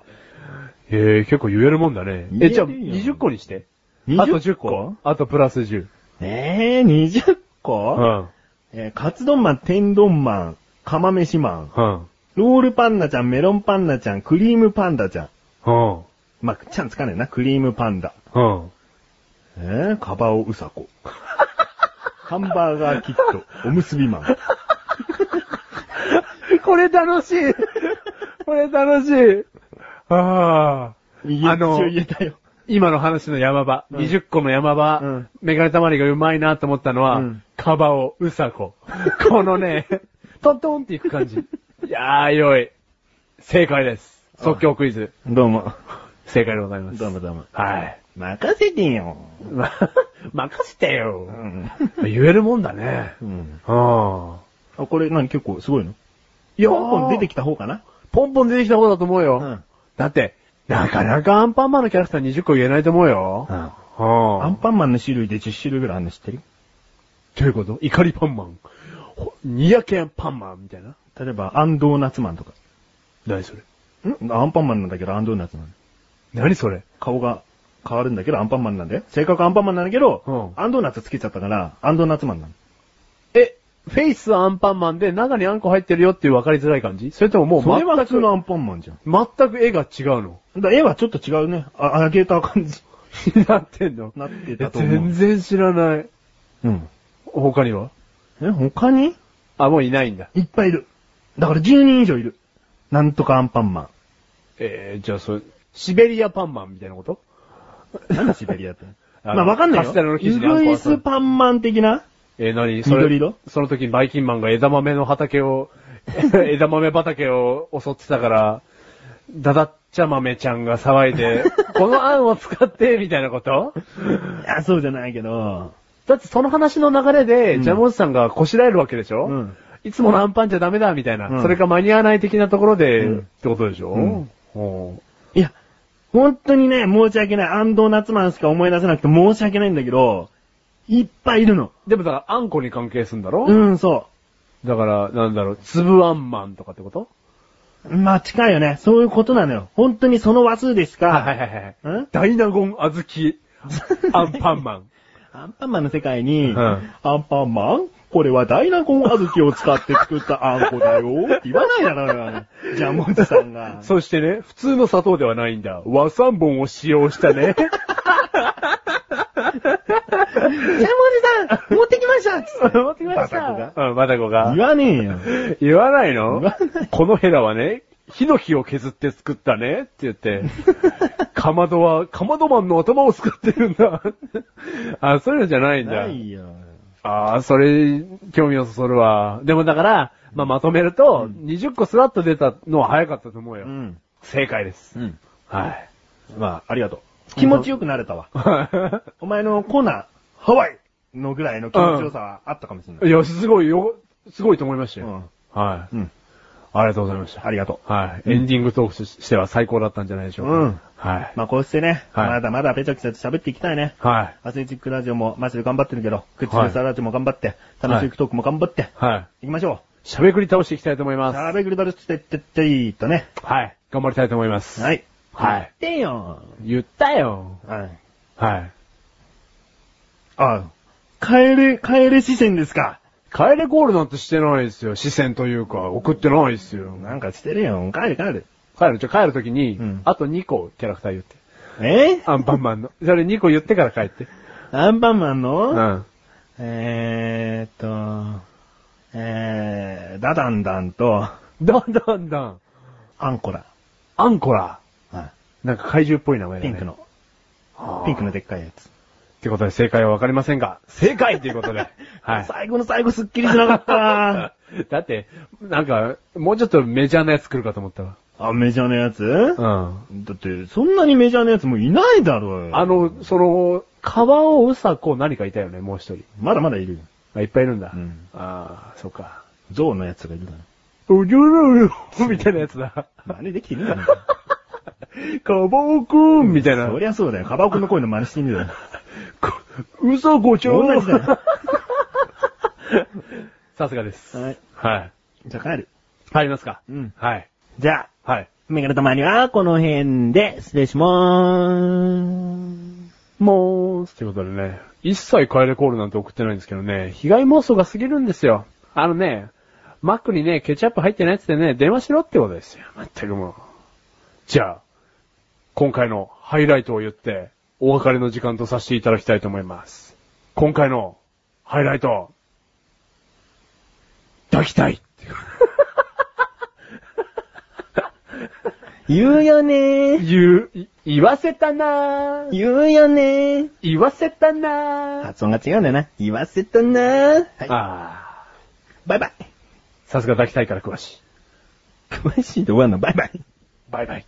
え、結構言えるもんだね。え、言えるよじゃあ20個にして。20あと10個あとプラス10。えー、20個、うん。えーカツ丼マン、天丼マン、釜飯マン、うん。ロールパンダちゃん、メロンパンダちゃん、クリームパンダちゃん。うん。まあ、ちゃんつかねえな、クリームパンダ。うん。えー、カバオウサコ。ハンバーガーキット、おむすびマン。これ楽しいこれ楽しいああ。一あの応言えたよ。今の話の山場、うん20個の山場、うんメガネたまりがうまいなと思ったのは、うんカバオ、ウサコ。このね、トントンっていく感じ。い やー、良い。正解です。即興クイズ。どうも。正解でございます。どうもどうも。はい。任せてよ。ま、任せてよう。ん。言えるもんだね。うん。ああ。あ、これ何結構すごいの？いやーポンポン出てきた方かな？ポンポン出てきた方だと思うよ。うんだって、なかなかアンパンマンのキャラクター20個言えないと思うよ。うん。うんアンパンマンの種類で10種類ぐらいあるの知ってる？どういうこと？怒りパンマン。ほにやけんパンマンみたいな。例えば、アンドーナツマンとか。何それ？ん？アンパンマンなんだけど、アンドーナツなの。何それ？顔が変わるんだけど、アンパンマンなんで。性格アンパンマンなんだけど、うんアンドーナツつけちゃったから、アンドーナツマンなの。え、フェイスアンパンマンで中にあんこ入ってるよっていう分かりづらい感じ？それとももうそれは普通全く、のアンパンマンじゃん。全く絵が違うの？だ絵はちょっと違うね。あ、上げた感じ。なってんの？なってえたと思う。全然知らない。うん。他には？え、他に？あ、もういないんだ。いっぱいいる。だから10人以上いる。なんとかアンパンマン。えー、じゃあそれ、シベリアパンマンみたいなこと？なんだシベリアって？まあわかんないよ。カステラの生ウ地にあんこグイスパンマン的な？えー、何？それ緑色？その時にバイキンマンが枝豆の畑を、枝豆畑を襲ってたから、ダダッチャ豆ちゃんが騒いで、この案を使って、みたいなこと？いや、そうじゃないけど。だってその話の流れで、うん。ジャムおじさんがこしらえるわけでしょ、うん。いつものアンパンじゃダメだ、みたいな。うん。それか間に合わない的なところで、うん。ってことでしょ、うん。ほいや、本当にね、申し訳ない。アンドーナツマンしか思い出せなくて申し訳ないんだけど、いっぱいいるの。うでもだから、あんこに関係するんだろ、うん、そだから、なんだろう、粒あんマンとかってこと？う。まあ近いよね。そういうことなのよ。本当にその話数でしか、はいはいはいはい。ん？ダイナゴン小豆、アンパンマン。アンパンマンの世界に、うんアンパンマン？これはダイナゴン小豆を使って作ったあんこだよって言わないだろ。ジャムおじさんが。そしてね、普通の砂糖ではないんだ。和三本を使用したね。ジャムおじさん持ってきました持ってきました。バタコうん、バタコが。言わねえよ。言わないの？言わないこのヘラはね、ヒノキを削って作ったねって言って、かまどは、かまどマンの頭を使ってるんだ。あ、そういうのじゃないんだ。ないよ。ああ、それ、興味をそそるわ。でもだから、まあ、まとめると、20個スラッと出たのは早かったと思うよ。うん。正解です。うん。はい。まあ、ありがとう。気持ちよくなれたわ。お前のコーナー、ハワイのぐらいの気持ちよさはあったかもしれない。いや、すごいよ、すごいと思いましたよ。うん。はい。うん。ありがとうございました。ありがとはい。エンディングトークとしては最高だったんじゃないでしょうか。うんはい。う。まあ、こうしてね、はいまだまだペチャクチャと喋っていきたいね。はい。アスレチックラジオもマジで頑張ってるけど、クッチレスラジオも頑張って、楽しいトークも頑張って、はい。行きましょしゃべくり倒していきたいと思いまう。す。しゃべくりだるしてってっていいとね。はい。頑張りたいと思います。はい。はい言ってよ。言ったよ。はい。はい。あ、帰れ、帰れ視線ですか。帰れコールなんてしてないですよ。視線というか、送ってないですよ。なんかしてるよ。帰る帰る。帰る、じゃあ帰るときに、うんあと2個キャラクター言って。え？アンパンマンの。それ2個言ってから帰って。アンパンマンの、うん。えーっと、えー、ダダンダンと、だんだんだん。アンコラ。アンコラ。はなんか怪獣っぽい名前い。だね。ピンクの。ピンクのでっかいやつ。ってことで正解はわかりませんが、正解っていうことで。はい。最後の最後すっきりしなかった。だって、なんか、もうちょっとメジャーなやつ来るかと思ったわ。あ、メジャーなやつ？うん。だって、そんなにメジャーなやつもういないだろうよ。あの、その、川尾うさこ何かいたよね、もう一人。まだまだいるよ。あ、いっぱいいるんだ。うんああ、そっか。ゾウのやつがいるだろ。おじょろろみたいなやつだ。真似できてねえだろ。かばおくんみたいな。そりゃそうだよ。カバオくんの声の真似してみるよ。こうさこちゃん同じだよ。さすがです。はい。はい。じゃあ帰る。入りますかうん。はい。じゃあ、はい。メガネたまにはこの辺で失礼しまーす。もう、ということでね、一切帰れコールなんて送ってないんですけどね、被害妄想が過ぎるんですよ。あのね、マックにね、ケチャップ入ってないやつでね、電話しろってことですよ。まったくもう。じゃあ、今回のハイライトを言って、お別れの時間とさせていただきたいと思います。今回のハイライト、抱きたい言うよねー。言う、い言わせたなー言うよねー。言わせたなー発音が違うんだよな。言わせたなー。はい。あバイバイ。ー、さすが抱きたいから詳しい。詳しいで終わんの？バイバイ。バイバイ。